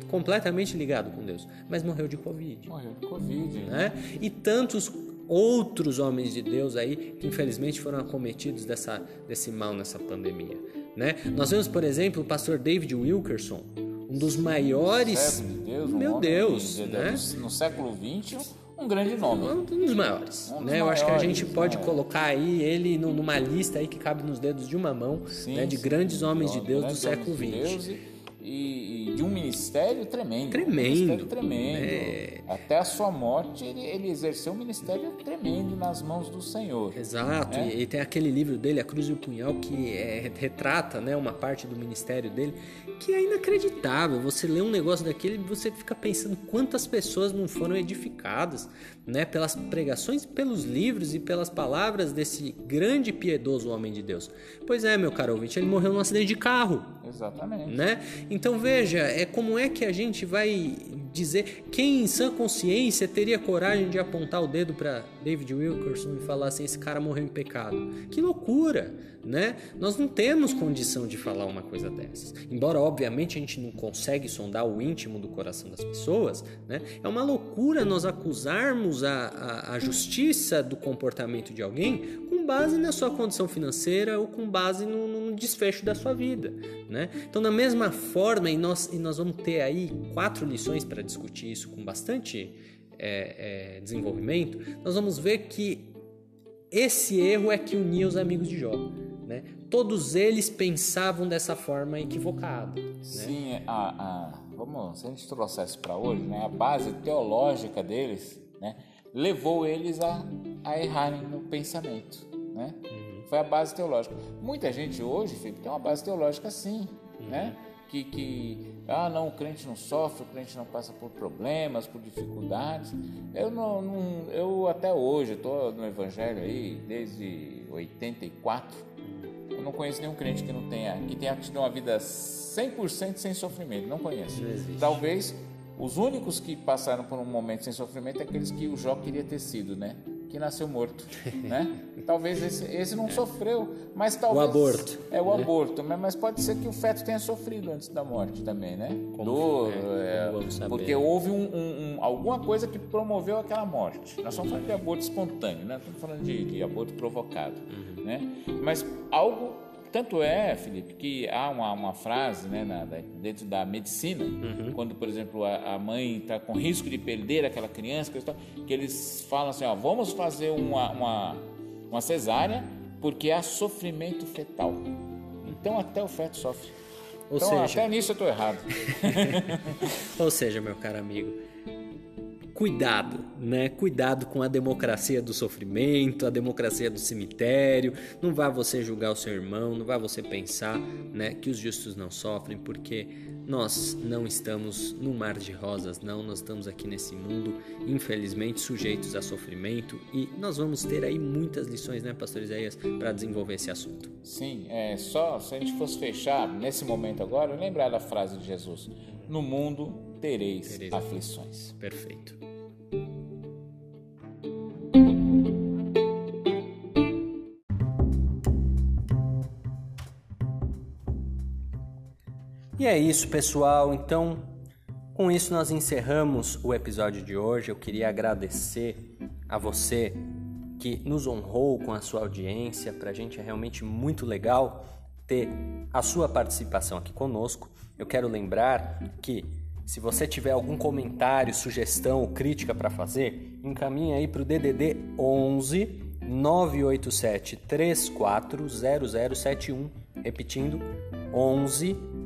completamente ligado com Deus, mas morreu de Covid. Morreu de Covid. Né? E tantos outros homens de Deus aí que infelizmente foram acometidos dessa, desse mal nessa pandemia. Né? Nós vemos, por exemplo, o pastor David Wilkerson, um dos maiores. De Deus, meu um Deus, de, né? No século XX, um grande nome. Um dos maiores. Um dos né? Eu acho que a maiores, gente pode né? colocar aí ele numa lista aí que cabe nos dedos de uma mão Sim, né? de sim, grandes homens de Deus do grandes século de XX. Deus e, e de um ministério tremendo. Tremendo, Um ministério tremendo. é. Até a sua morte, ele, ele exerceu um ministério tremendo nas mãos do Senhor. Exato, É. e, e tem aquele livro dele, A Cruz e o Punhal, que é, retrata né, uma parte do ministério dele que é inacreditável. Você lê um negócio daquele e você fica pensando quantas pessoas não foram edificadas né, pelas pregações, pelos livros e pelas palavras desse grande e piedoso homem de Deus. Pois é, meu caro ouvinte, ele morreu num acidente de carro. Exatamente. Né? Então veja, é como é que a gente vai dizer quem em sã consciência teria coragem de apontar o dedo para David Wilkerson e falar assim esse cara morreu em pecado? Que loucura, né? Nós não temos condição de falar uma coisa dessas. Embora obviamente a gente não consegue sondar o íntimo do coração das pessoas, né? É uma loucura nós acusarmos a, a, a justiça do comportamento de alguém com base na sua condição financeira ou com base no, no desfecho da sua vida, né? Então da mesma forma e nós e nós vamos ter aí quatro lições para discutir isso com bastante é, é, desenvolvimento, nós vamos ver que esse erro é que unia os amigos de Jó. Né? Todos eles pensavam dessa forma equivocada. Né? Sim, a, a, vamos, se a gente trouxesse para hoje, né, a base teológica deles né, levou eles a, a errarem no pensamento. Né? Uhum. Foi a base teológica. Muita gente hoje, Felipe, tem uma base teológica sim, Uhum. né? Que, que, ah, não, o crente não sofre, o crente não passa por problemas, por dificuldades. Eu não, não eu até hoje estou no Evangelho aí desde 84. Eu não conheço nenhum crente que não tenha, que tenha tido uma vida 100% sem sofrimento. Não conheço. Não. Talvez os únicos que passaram por um momento sem sofrimento é aqueles que o Jó queria ter sido, né? Que nasceu morto, né? Talvez esse, esse não sofreu, mas talvez aborto, é o aborto, mas, pode ser que o feto tenha sofrido antes da morte também, né? Como- Dor, é, é, porque houve um, um- um- alguma coisa que promoveu aquela morte. Nós estamos falando de aborto espontâneo, né? Estamos falando de, de aborto provocado, Uhum. né? Mas algo tanto é, Felipe, que há uma, uma frase né, na- dentro da medicina, Uhum. quando, por exemplo, a, a mãe está com risco de perder aquela criança, que eles falam assim: ó, vamos fazer uma, uma, uma cesárea porque há sofrimento fetal. Então, até o feto sofre. Ou então, seja- até nisso eu estou errado. Ou seja, meu caro amigo, cuidado, né? Cuidado com a democracia do sofrimento, a democracia do cemitério. Não vá você julgar o seu irmão, não vá você pensar, né, que os justos não sofrem, porque nós não estamos num mar de rosas, não. Nós estamos aqui nesse mundo, infelizmente, sujeitos a sofrimento e nós vamos ter aí muitas lições, né, Pastor Isaías, para desenvolver esse assunto. Sim, é só se a gente fosse fechar nesse momento agora, lembrar da frase de Jesus: No mundo tereis, Tereis aflições. Perfeito. E é isso, pessoal. Então, com isso nós encerramos o episódio de hoje. Eu queria agradecer a você que nos honrou com a sua audiência. Para a gente é realmente muito legal ter a sua participação aqui conosco. Eu quero lembrar que se você tiver algum comentário, sugestão ou crítica para fazer, encaminhe aí para o DDD 11 987 340071, repetindo 11